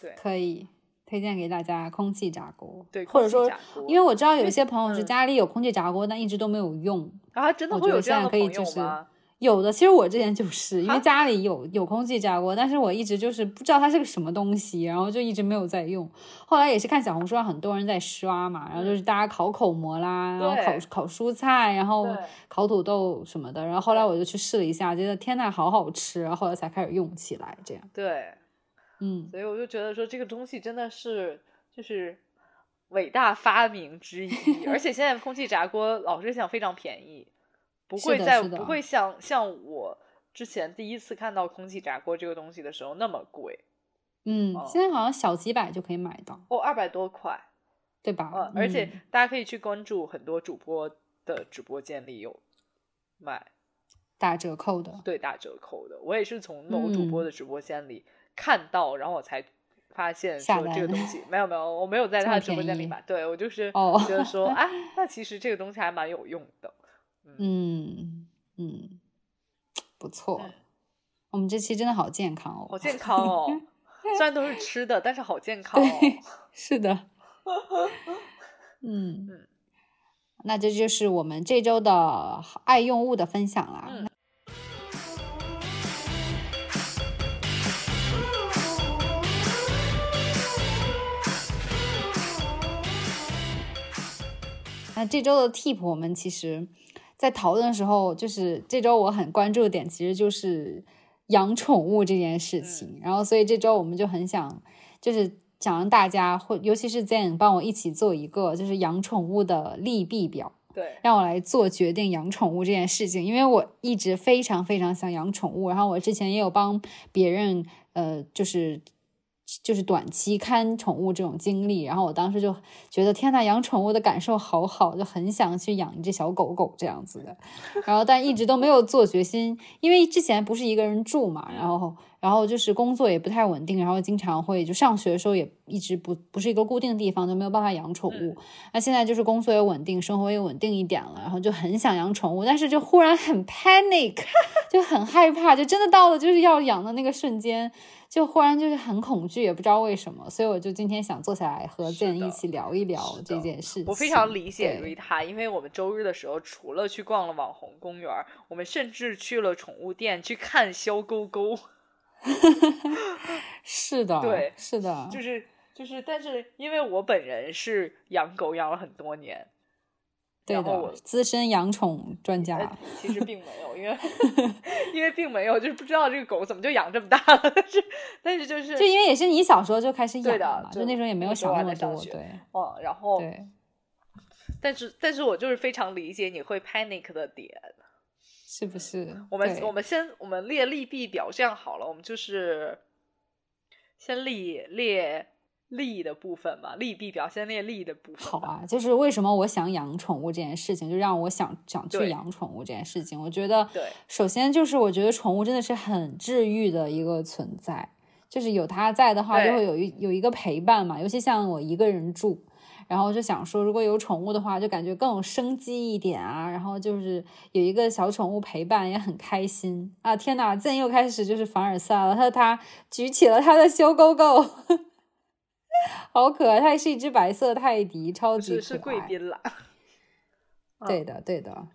对可以推荐给大家空气炸锅。对，或者说因为我知道有一些朋友是嗯家里有空气炸锅，但一直都没有用。啊，真的会有这样的朋友可以就是吗？有的，其实我之前就是因为啊家里有有空气炸锅，但是我一直就是不知道它是个什么东西，然后就一直没有在用。后来也是看小红书上很多人在刷嘛，然后就是大家烤口蘑啦，然后烤烤蔬菜，然后烤土豆什么的。然后后来我就去试了一下，觉得天呐，好好吃，然后后来才开始用起来。这样，对，嗯，所以我就觉得说这个东西真的是就是伟大发明之一，而且现在空气炸锅老是想非常便宜，不会再不会像像我之前第一次看到空气炸锅这个东西的时候那么贵。嗯，哦现在好像小几百就可以买到，哦，二百多块，对吧？嗯，而且嗯。大家可以去关注很多主播的直播间里有卖。打折扣的，对打折扣的，我也是从某主播嗯。的直播间里看到，然后我才发现说这个东西没有没有，我没有 在他的直播间里买，对我就是哦觉得说，哎，那其实这个东西还蛮有用的，嗯，嗯嗯，不错嗯。我们这期真的好健康哦，好健康哦，虽然都是吃的，但是好健康哦，对，是的，嗯嗯那这就是我们这周的爱用物的分享啦。嗯那这周的 tip，我们其实在讨论的时候，就是这周我很关注的点，其实就是养宠物这件事情。然后，所以这周我们就很想，就是想让大家，或尤其是 Zen 帮我一起做一个，就是养宠物的利弊表。对，让我来做决定养宠物这件事情，因为我一直非常非常想养宠物，然后我之前也有帮别人，呃，就是就是短期看宠物这种经历，然后我当时就觉得天呐，养宠物的感受好好，就很想去养一只小狗狗这样子的，然后但一直都没有做决心，因为之前不是一个人住嘛，然后然后就是工作也不太稳定，然后经常会就上学的时候也一直不不是一个固定的地方，就没有办法养宠物。那现在就是工作也稳定，生活也稳定一点了，然后就很想养宠物，但是就忽然很 panic，就很害怕，就真的到了就是要养的那个瞬间，就忽然就是很恐惧，也不知道为什么，所以我就今天想坐下来和是建一起聊一聊这件事情。我非常理解对瑞塔，因为我们周日的时候，除了去逛了网红公园，我们甚至去了宠物店去看肖勾勾，是的，对是的，就是就是，但是因为我本人是养狗养了很多年，对然后我的，资深养宠专家。呃其实并没有，因为 因为并没有，就是不知道这个狗怎么就养这么大了，但是但是就是就因为也是你小时候就开始养的就就那时候也没有想那么多，对哦，然后对，但是但是我就是非常理解你会 panic 的点。是不是？我们我们先我们列利弊表，这样好了，我们就是先列列利的部分嘛，利弊表先列利的部分。好，啊，就是为什么我想养宠物这件事情，就让我想想去养宠物这件事情。我觉得，对，首先就是我觉得宠物真的是很治愈的一个存在，就是有它在的话，就会有一有一个陪伴嘛。尤其像我一个人住，然后就想说，如果有宠物的话，就感觉更有生机一点啊。然后就是有一个小宠物陪伴，也很开心啊！天哪，朕又开始就是凡尔赛了，他他举起了他的修狗狗。好可爱，它也是一只白色泰迪，超级可爱。是是贵宾啦。嗯对的，对的，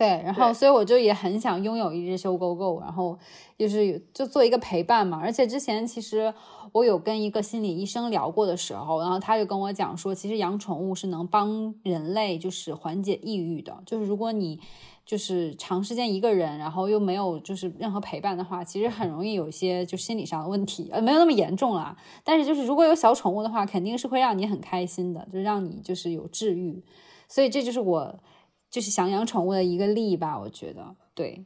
对。然后，所以我就也很想拥有一只修狗狗，然后就是就做一个陪伴嘛。而且之前其实我有跟一个心理医生聊过的时候，然后他就跟我讲说，其实养宠物是能帮人类就是缓解抑郁的。就是如果你就是长时间一个人，然后又没有就是任何陪伴的话，其实很容易有一些就心理上的问题，呃，没有那么严重啦。但是就是如果有小宠物的话，肯定是会让你很开心的，就让你就是有治愈。所以这就是我就是想养宠物的一个利益吧，我觉得对。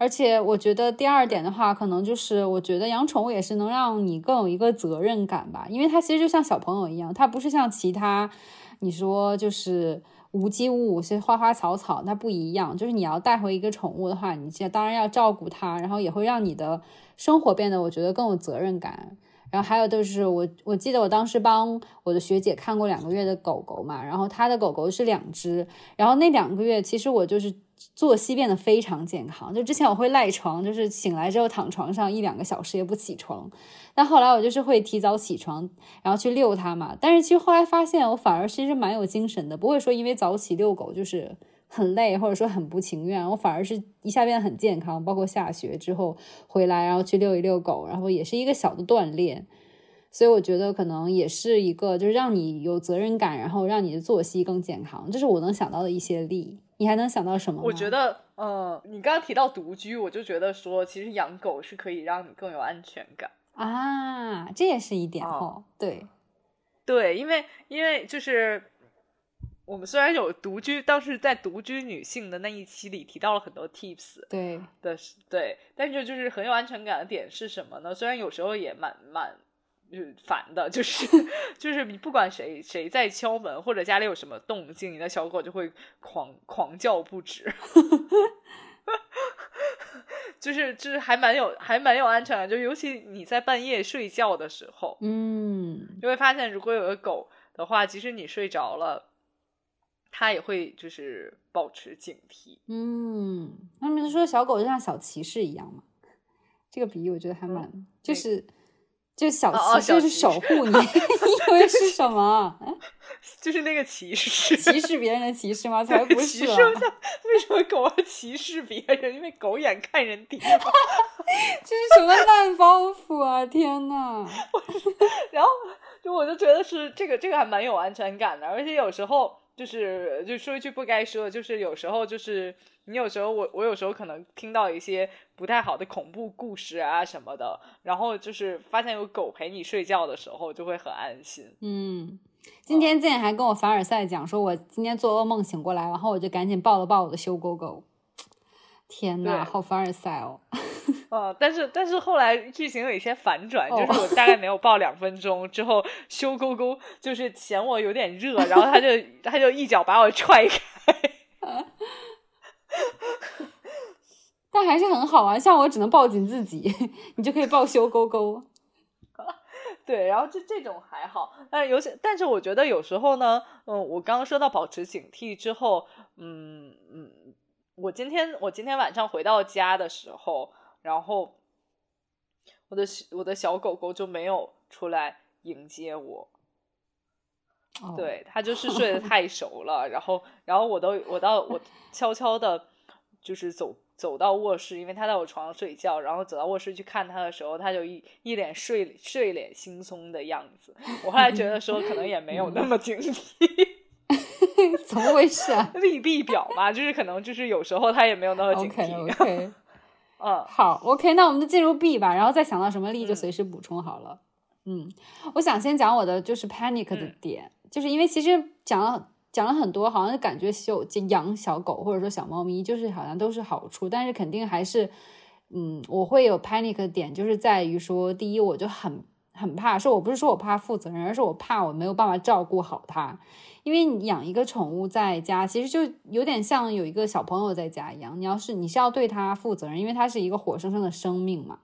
而且我觉得第二点的话，可能就是我觉得养宠物也是能让你更有一个责任感吧，因为它其实就像小朋友一样，它不是像其他你说就是无机物些花花草草，它不一样。就是你要带回一个宠物的话，你这当然要照顾它，然后也会让你的生活变得我觉得更有责任感。然后还有就是我我记得我当时帮我的学姐看过两个月的狗狗嘛，然后她的狗狗是两只，然后那两个月其实我就是作息变得非常健康。就之前我会赖床，就是醒来之后躺床上一两个小时也不起床，但后来我就是会提早起床，然后去遛它嘛。但是其实后来发现我反而其实蛮有精神的，不会说因为早起遛狗就是。很累，或者说很不情愿，我反而是一下变得很健康。包括下学之后回来，然后去遛一遛狗，然后也是一个小的锻炼。所以我觉得可能也是一个，就是让你有责任感，然后让你的作息更健康。这是我能想到的一些例。你还能想到什么？我觉得，呃，你刚刚提到独居，我就觉得说，其实养狗是可以让你更有安全感啊，这也是一点哦。对，对，因为因为就是。我们虽然有独居，但是在独居女性的那一期里提到了很多 tips，对的，对，但是就是很有安全感的点是什么呢？虽然有时候也蛮蛮就是烦的，就是 就是你不管谁谁在敲门或者家里有什么动静，你的小狗就会狂狂叫不止，就是就是还蛮有还蛮有安全感，就尤其你在半夜睡觉的时候，嗯，就会发现如果有个狗的话，即使你睡着了。他也会就是保持警惕，嗯，他们说小狗就像小骑士一样嘛，这个比喻我觉得还蛮，就是就小骑士是守护你，你以为是什么？就是那个骑士，歧视别人的骑士吗？才不是！为什么狗要歧视别人？因为狗眼看人低嘛。这是什么烂包袱啊！天呐！然后就我就觉得是这个，这个还蛮有安全感的，而且有时候。就是就说一句不该说的，就是有时候就是你有时候我我有时候可能听到一些不太好的恐怖故事啊什么的，然后就是发现有狗陪你睡觉的时候，就会很安心。嗯，今天健还跟我凡尔赛讲说，我今天做噩梦醒过来，然后我就赶紧抱了抱我的修狗狗。天呐，好凡尔赛哦！哦，但是但是后来剧情有一些反转，就是我大概没有抱两分钟之后，修勾勾就是嫌我有点热，然后他就他就一脚把我踹开。但还是很好啊，像我只能抱紧自己，你就可以抱修勾勾。对，然后这这种还好，但是有些，但是我觉得有时候呢，嗯，我刚刚说到保持警惕之后，嗯嗯。我今天我今天晚上回到家的时候，然后我的我的小狗狗就没有出来迎接我，对，它就是睡得太熟了，然后然后我都我到我悄悄的，就是走走到卧室，因为它在我床上睡觉，然后走到卧室去看它的时候，它就一一脸睡睡脸惺忪的样子，我后来觉得说可能也没有那么警惕。怎么回事啊？利弊表嘛，就是可能就是有时候他也没有那么警惕。OK OK，嗯，好 OK，那我们就进入 B 吧，然后再想到什么利就随时补充好了。嗯，我想先讲我的就是 panic 的点，就是因为其实讲了讲了很多，好像感觉就养小狗或者说小猫咪就是好像都是好处，但是肯定还是嗯，我会有 panic 的点，就是在于说，第一我就很很怕，说我不是说我怕负责任，而是我怕我没有办法照顾好它。因为你养一个宠物在家，其实就有点像有一个小朋友在家一样。你要是你是要对它负责任，因为它是一个活生生的生命嘛。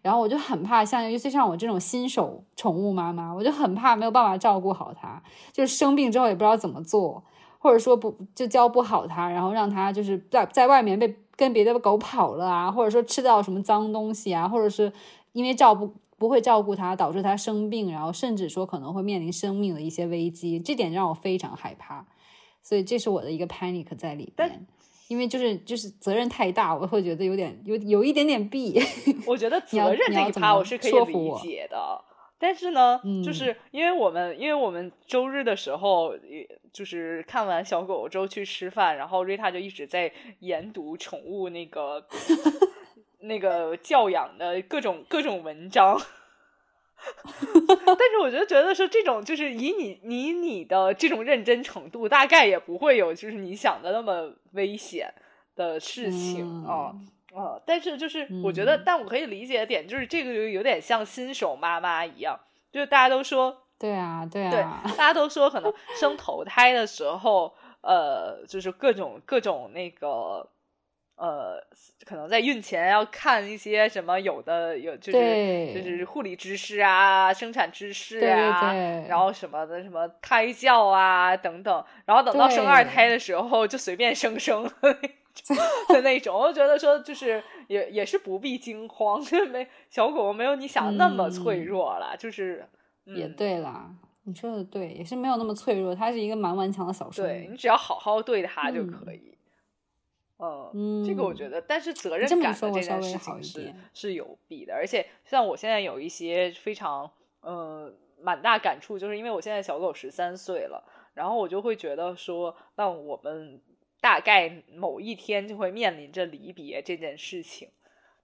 然后我就很怕，像尤其像我这种新手宠物妈妈，我就很怕没有办法照顾好它，就是生病之后也不知道怎么做，或者说不就教不好它，然后让它就是在在外面被跟别的狗跑了啊，或者说吃到什么脏东西啊，或者是因为照不。不会照顾它，导致它生病，然后甚至说可能会面临生命的一些危机，这点让我非常害怕，所以这是我的一个 panic 在里边，因为就是就是责任太大，我会觉得有点有有一点点避。我觉得 责任这一趴我是可以理解的，但是呢，就是因为我们因为我们周日的时候，就是看完小狗之后去吃饭，然后瑞塔就一直在研读宠物那个。那个教养的各种各种文章，但是我就觉得说这种就是以你以你的这种认真程度，大概也不会有就是你想的那么危险的事情啊啊！但是就是我觉得，但我可以理解的点就是这个就有点像新手妈妈一样，就是大家都说对啊对啊，对，大家都说可能生头胎的时候。呃，就是各种各种那个。呃，可能在孕前要看一些什么，有的有就是就是护理知识啊，生产知识啊，然后什么的什么胎教啊等等，然后等到生二胎的时候就随便生生的那种，我觉得说就是也也是不必惊慌，没小狗狗没有你想的那么脆弱了，就是也对啦，你说的对，也是没有那么脆弱，它是一个蛮顽强的小生对你只要好好对它就可以。嗯，这个我觉得，但是责任感的这件事情是是有弊的，而且像我现在有一些非常呃蛮大感触，就是因为我现在小狗十三岁了，然后我就会觉得说，那我们大概某一天就会面临着离别这件事情，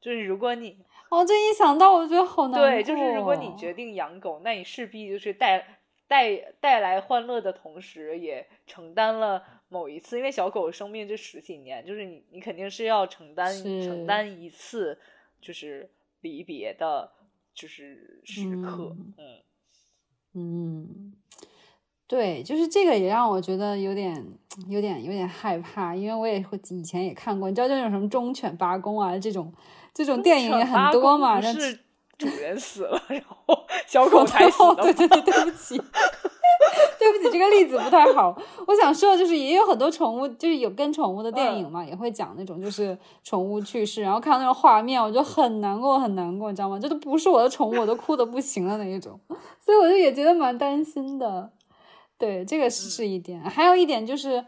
就是如果你哦，这一想到我觉得好难对，就是如果你决定养狗，那你势必就是带带带来欢乐的同时，也承担了。某一次，因为小狗生命这十几年，就是你，你肯定是要承担承担一次，就是离别的，就是时刻，嗯嗯，对，就是这个也让我觉得有点有点有点害怕，因为我也会以前也看过，你知道这种什么忠犬八公啊，这种这种电影也很多嘛，是主人死了，然后小 狗才死对对对，对不起。对不起，这个例子不太好。我想说的就是，也有很多宠物，就是有跟宠物的电影嘛，也会讲那种就是宠物去世，然后看到那种画面，我就很难过，很难过，你知道吗？这都不是我的宠物，我都哭的不行了那一种。所以我就也觉得蛮担心的。对，这个是一点。还有一点就是，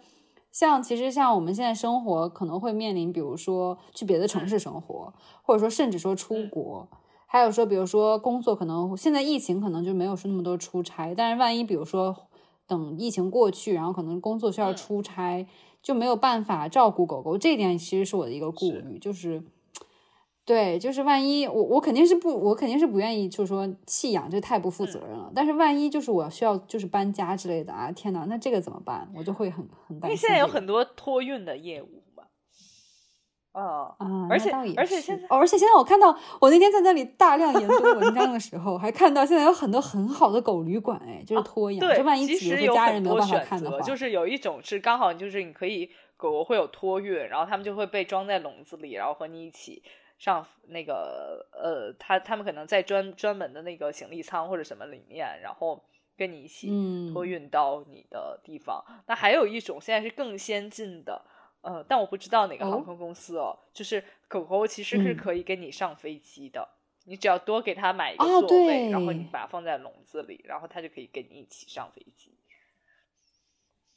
像其实像我们现在生活可能会面临，比如说去别的城市生活，或者说甚至说出国。还有说，比如说工作可能现在疫情可能就没有说那么多出差，但是万一比如说等疫情过去，然后可能工作需要出差，就没有办法照顾狗狗，这一点其实是我的一个顾虑，就是对，就是万一我我肯定是不我肯定是不愿意，就是说弃养这太不负责任了。但是万一就是我需要就是搬家之类的啊，天哪，那这个怎么办？我就会很很担心。因为现在有很多托运的业务。啊而且而且现在，而且现在我看到，我那天在那里大量研究文章的时候，还看到现在有很多很好的狗旅馆，哎，就是托养。对，万一其实家人没有办法看的话，就是有一种是刚好就是你可以狗狗会有托运，然后他们就会被装在笼子里，然后和你一起上那个呃，他他们可能在专专门的那个行李舱或者什么里面，然后跟你一起托运到你的地方。那还有一种现在是更先进的。呃，但我不知道哪个航空公司哦，就是狗狗其实是可以跟你上飞机的，你只要多给它买一个座位，然后你把它放在笼子里，然后它就可以跟你一起上飞机。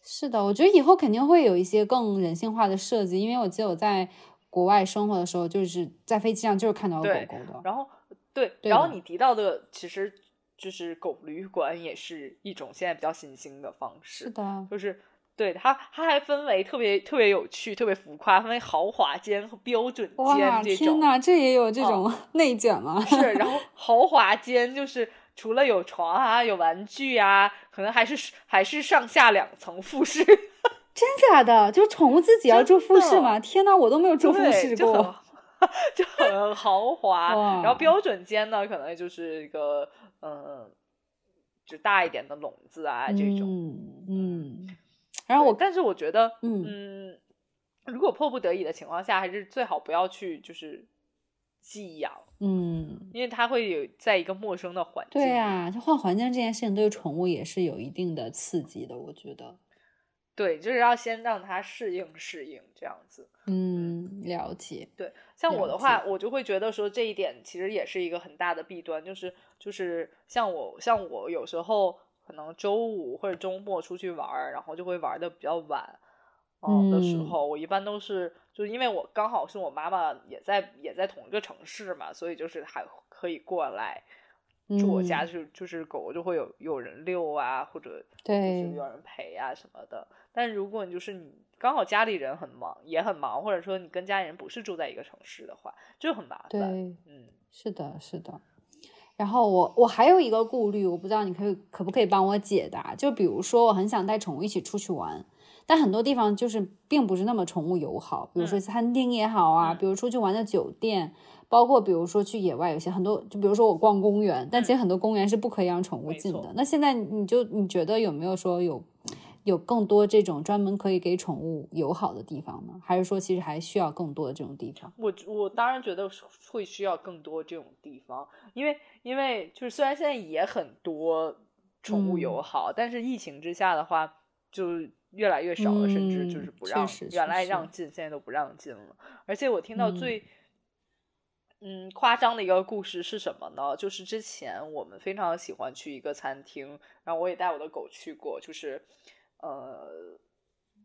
是的，我觉得以后肯定会有一些更人性化的设计，因为我记得我在国外生活的时候，就是在飞机上就是看到狗狗的。然后，对，然后你提到的其实就是狗旅馆，也是一种现在比较新兴的方式。是的，就是。对它，它还分为特别特别有趣、特别浮夸，分为豪华间和标准间这种。天哪，这也有这种 内卷吗？是，然后豪华间就是除了有床啊、有玩具啊，可能还是还是上下两层复式。真假的？就宠物自己要住复式吗？天哪，我都没有住复式过，就很豪华。然后标准间呢，可能就是一个嗯，就大一点的笼子啊这种，嗯。然后我，但是我觉得，嗯，如果迫不得已的情况下，还是最好不要去就是寄养，嗯，因为它会有在一个陌生的环境。对啊，就换环境这件事情对宠物也是有一定的刺激的，我觉得。对，就是要先让它适应适应这样子。嗯，了解。对，像我的话，我就会觉得说这一点其实也是一个很大的弊端，就是就是像我像我有时候。可能周五或者周末出去玩儿，然后就会玩的比较晚，嗯的时候，我一般都是，就是因为我刚好是我妈妈也在也在同一个城市嘛，所以就是还可以过来住我家，就就是狗就会有有人遛啊，或者对有人陪啊什么的。但如果你就是你刚好家里人很忙也很忙，或者说你跟家里人不是住在一个城市的话，就很麻烦。嗯，是的，是的。然后我我还有一个顾虑，我不知道你可以可不可以帮我解答？就比如说，我很想带宠物一起出去玩，但很多地方就是并不是那么宠物友好，比如说餐厅也好啊，比如出去玩的酒店，包括比如说去野外，有些很多，就比如说我逛公园，但其实很多公园是不可以让宠物进的。那现在你就你觉得有没有说有有更多这种专门可以给宠物友好的地方呢？还是说其实还需要更多的这种地方？我我当然觉得会需要更多这种地方，因为因为就是虽然现在也很多宠物友好，但是疫情之下的话就越来越少了，甚至就是不让原来让进，现在都不让进了。而且我听到最嗯夸张的一个故事是什么呢？就是之前我们非常喜欢去一个餐厅，然后我也带我的狗去过，就是。呃，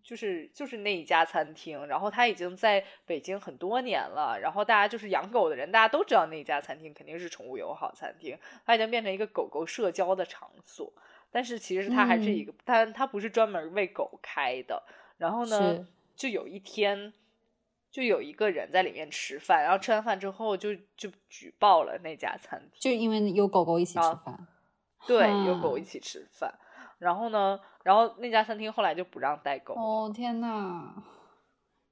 就是就是那一家餐厅，然后它已经在北京很多年了，然后大家就是养狗的人，大家都知道那家餐厅肯定是宠物友好餐厅，它已经变成一个狗狗社交的场所，但是其实它还是一个，它它不是专门为狗开的。然后呢，就有一天，就有一个人在里面吃饭，然后吃完饭之后就就举报了那家餐厅，就因为有狗狗一起吃饭，对，有狗一起吃饭。然后呢？然后那家餐厅后来就不让带狗。哦天呐，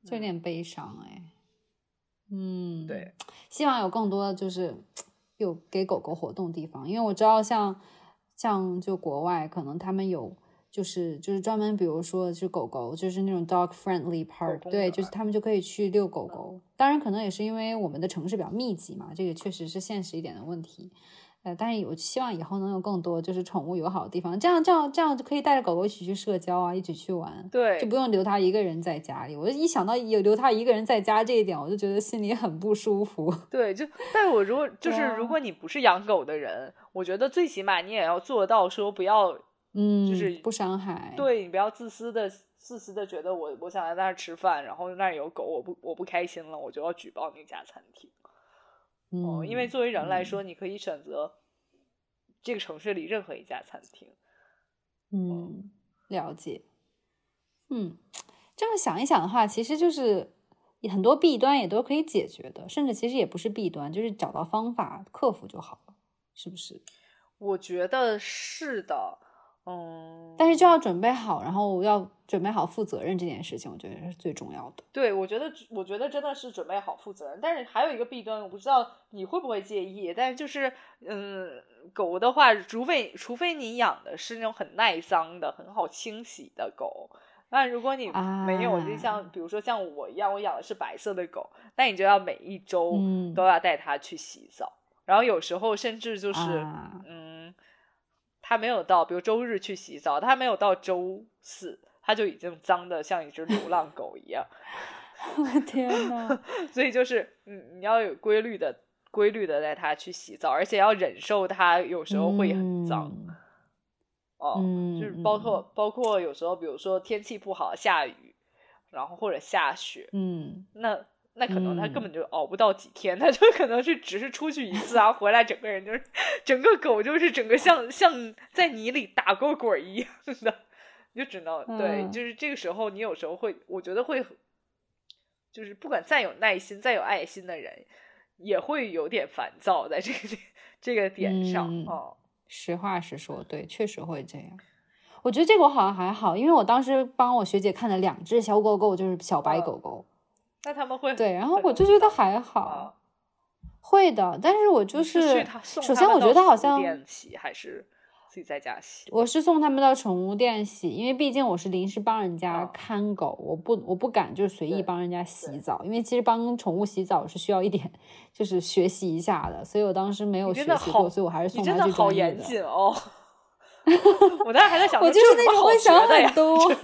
就有点悲伤哎。嗯，对，希望有更多的就是有给狗狗活动地方，因为我知道像像就国外可能他们有就是就是专门比如说是狗狗就是那种 dog friendly park，对，就是他们就可以去遛狗狗。当然可能也是因为我们的城市比较密集嘛，这个确实是现实一点的问题。呃，但是我希望以后能有更多就是宠物友好的地方，这样这样这样就可以带着狗狗一起去社交啊，一起去玩，对，就不用留它一个人在家里。我一想到有留它一个人在家这一点，我就觉得心里很不舒服。对，就但我如果就是如果你不是养狗的人，我觉得最起码你也要做到说不要，嗯，就是不伤害。对你不要自私的自私的觉得我我想在那儿吃饭，然后那儿有狗，我不我不开心了，我就要举报那家餐厅。哦，因为作为人来说，你可以选择这个城市里任何一家餐厅。嗯，了解。嗯，这么想一想的话，其实就是很多弊端也都可以解决的，甚至其实也不是弊端，就是找到方法克服就好了，是不是？我觉得是的。嗯，但是就要准备好，然后要准备好负责任这件事情，我觉得是最重要的。对，我觉得，我觉得真的是准备好负责任。但是还有一个弊端，我不知道你会不会介意，但是就是，嗯，狗的话，除非除非你养的是那种很耐脏的、很好清洗的狗，那如果你没有，就像比如说像我一样，我养的是白色的狗，那你就要每一周都要带它去洗澡，然后有时候甚至就是，嗯。它没有到，比如周日去洗澡，他没有到周四，他就已经脏的像一只流浪狗一样。我的天呐，所以就是，嗯，你要有规律的、规律的带它去洗澡，而且要忍受它有时候会很脏。哦，就是包括包括有时候，比如说天气不好，下雨，然后或者下雪，嗯，那。那可能他根本就熬不到几天，他就可能是只是出去一次啊，回来整个人就是整个狗就是整个像像在泥里打过滚一样的，就只能对，就是这个时候你有时候会，我觉得会，就是不管再有耐心、再有爱心的人，也会有点烦躁在这个这个点上哦。实话实说，对，确实会这样。我觉得这个我好像还好，因为我当时帮我学姐看的两只小狗狗就是小白狗狗。那他们会对，然后我就觉得还好，会的。但是我就是，首先我觉得好像洗还是自己在家洗。我是送他们到宠物店洗，因为毕竟我是临时帮人家看狗，我不我不敢就是随意帮人家洗澡，因为其实帮宠物洗澡是需要一点就是学习一下的，所以我当时没有学习过，所以我还是送他去专业的。好严谨哦！我当时还在想，我就是那种会想很 多。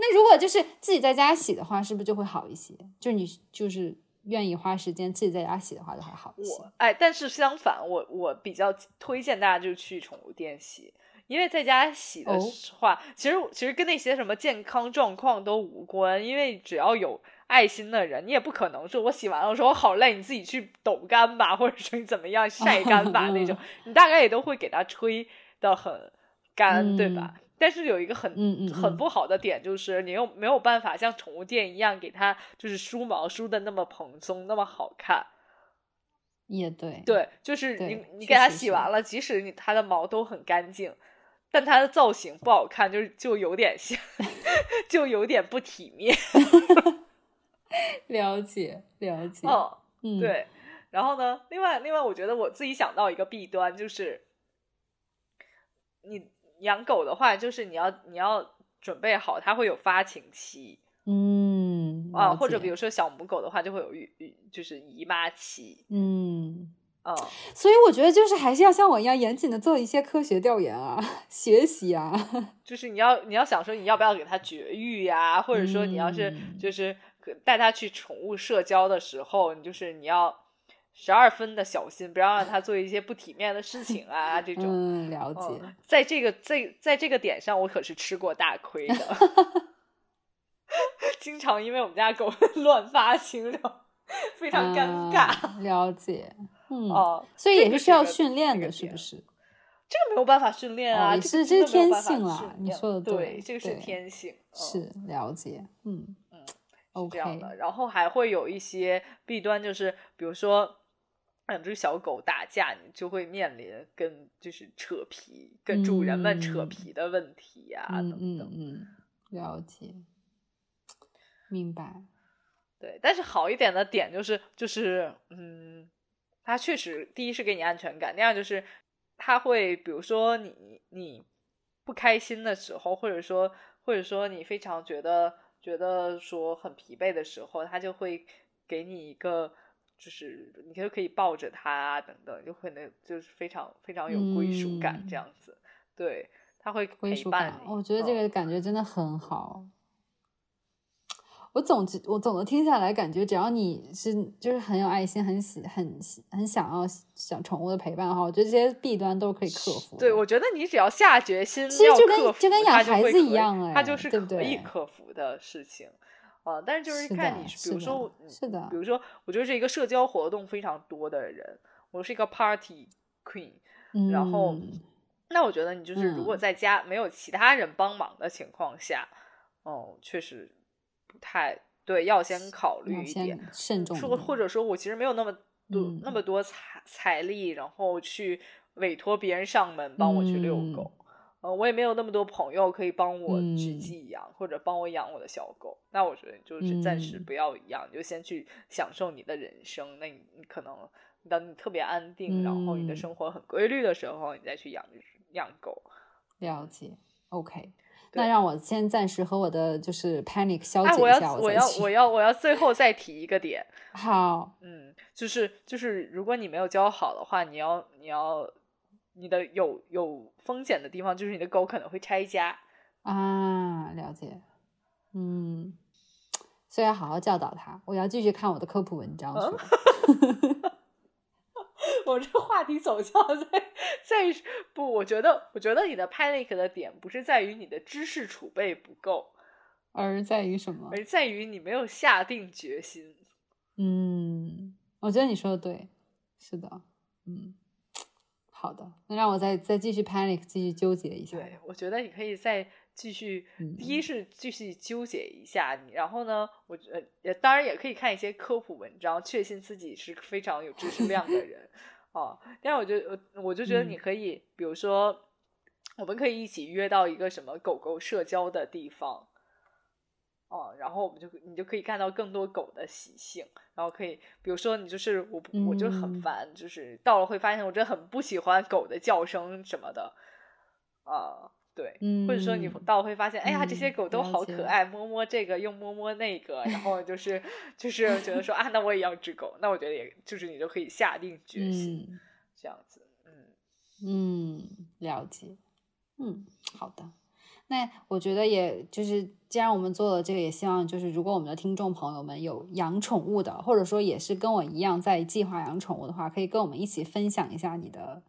那如果就是自己在家洗的话，是不是就会好一些？就你就是愿意花时间自己在家洗的话，就还好一些。哎，但是相反，我我比较推荐大家就去宠物店洗，因为在家洗的话，其实其实跟那些什么健康状况都无关。因为只要有爱心的人，你也不可能说我洗完了我说我好累，你自己去抖干吧，或者说你怎么样晒干吧 那种，你大概也都会给它吹的很干，对吧？但是有一个很很不好的点，就是你又没有办法像宠物店一样给它就是梳毛梳的那么蓬松那么好看。也对，对，就是你你给它洗完了，即使你它的毛都很干净，但它的造型不好看，就是就有点像，就有点不体面。了 解了解，哦，对。然后呢，另外另外，我觉得我自己想到一个弊端，就是你。养狗的话，就是你要你要准备好，它会有发情期，嗯啊，或者比如说小母狗的话，就会有就是姨妈期，嗯。嗯，所以我觉得就是还是要像我一样严谨的做一些科学调研啊，学习啊。就是你要你要想说你要不要给它绝育呀，或者说你要是嗯就是带它去宠物社交的时候，你就是你要十二分的小心，不要让它做一些不体面的事情啊，这种。嗯，了解。嗯，在这个在在这个点上，我可是吃过大亏的，经常因为我们家狗 乱发情，然后非常尴尬。啊了解。嗯，哦，所以也是需要训练的，是不是？这个没有办法训练啊，这是这是天性啊你说的对，对这个是天性，嗯是了解。嗯嗯是这样的。然后还会有一些弊端，就是比如说两只小狗打架，你就会面临跟就是扯皮、跟主人们扯嗯皮的问题呀、嗯等等。嗯嗯，了解，明白。对，但是好一点的点就是就是嗯，它确实第一是给你安全感，第二就是它会比如说你你不开心的时候，或者说或者说你非常觉得觉得说很疲惫的时候，它就会给你一个。就是你就可以抱着它啊，等等，就可能就是非常非常有归属感这嗯样子。对，它会归属感，陪伴你。我觉得这嗯个感觉真的很好。我总之，我总的听下来，感觉只要你是就是很有爱心、很喜、很、很想要想宠物的陪伴的话，我觉得这些弊端都可以克服。对，我觉得你只要下决心其实就跟就跟养孩子一样哎它就是可以克服的事情。啊，但是就是看你，比如说的，是的比，如说，我就是一个社交活动非常多的人，我是一个 party queen，然后嗯那我觉得你就是如果嗯在家没有其他人帮忙的情况下，哦，确实不太对，要先考虑一点。慎重说，或者说我其实没有那么多、嗯那么多财财力，然后去委托别人上门帮我去遛嗯狗。呃，我也没有那么多朋友可以帮我去嗯寄养、或者帮我养我的小狗。那我觉得就是暂时嗯不要养，你就先去享受你的人生。那你你可能等你特别安定，然后你的嗯生活很规律的时候，你再去养养狗。了解，OK。那让我先暂时和我的就是 panic 消解一下，我要我要我要我要最后再提一个点，好，嗯，就是就是，如果你没有教好的话，你要你要你的有有风险的地方，就是你的狗可能会拆家。啊，了解，嗯，所以要好好教导它。我要继续看我的科普文章。我这话题走向在在不，我觉得我觉得你的 panic 的点不是在于你的知识储备不够，而在于什么？而在于你没有下定决心。嗯，我觉得你说的对，是的，嗯，好的，那让我再再继续 panic，继续纠结一下。对，我觉得你可以再继续，第一嗯是继续纠结一下你，然后呢，我觉得也当然也可以看一些科普文章，确信自己是非常有知识量的人啊。但是我觉得，我我就觉得你嗯可以，比如说，我们可以一起约到一个什么狗狗社交的地方。哦，然后我们就你就可以看到更多狗的习性，然后可以，比如说你就是我，我就很嗯。烦，就是到了会发现我真的很不喜欢狗的叫声什么的，啊、对，或者说你嗯。到了会发现，哎呀，这些嗯狗都好可爱，摸摸这个又摸摸那个，然后就是就是觉得说啊，那我也要只狗，那我觉得也就是你就可以下定决心、嗯。这样子，嗯，嗯，了解。嗯，好的。那我觉得，也就是既然我们做了这个，也希望就是如果我们的听众朋友们有养宠物的，或者说也是跟我一样在计划养宠物的话，可以跟我们一起分享一下你的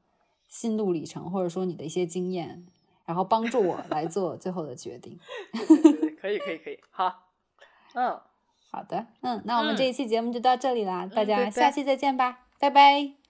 心路历程，或者说你的一些经验，然后帮助我来做最后的决定。对对对，可以可以可以，好，嗯。好的，嗯，那我们嗯这一期节目就到这里啦，大家下期再见吧，拜拜。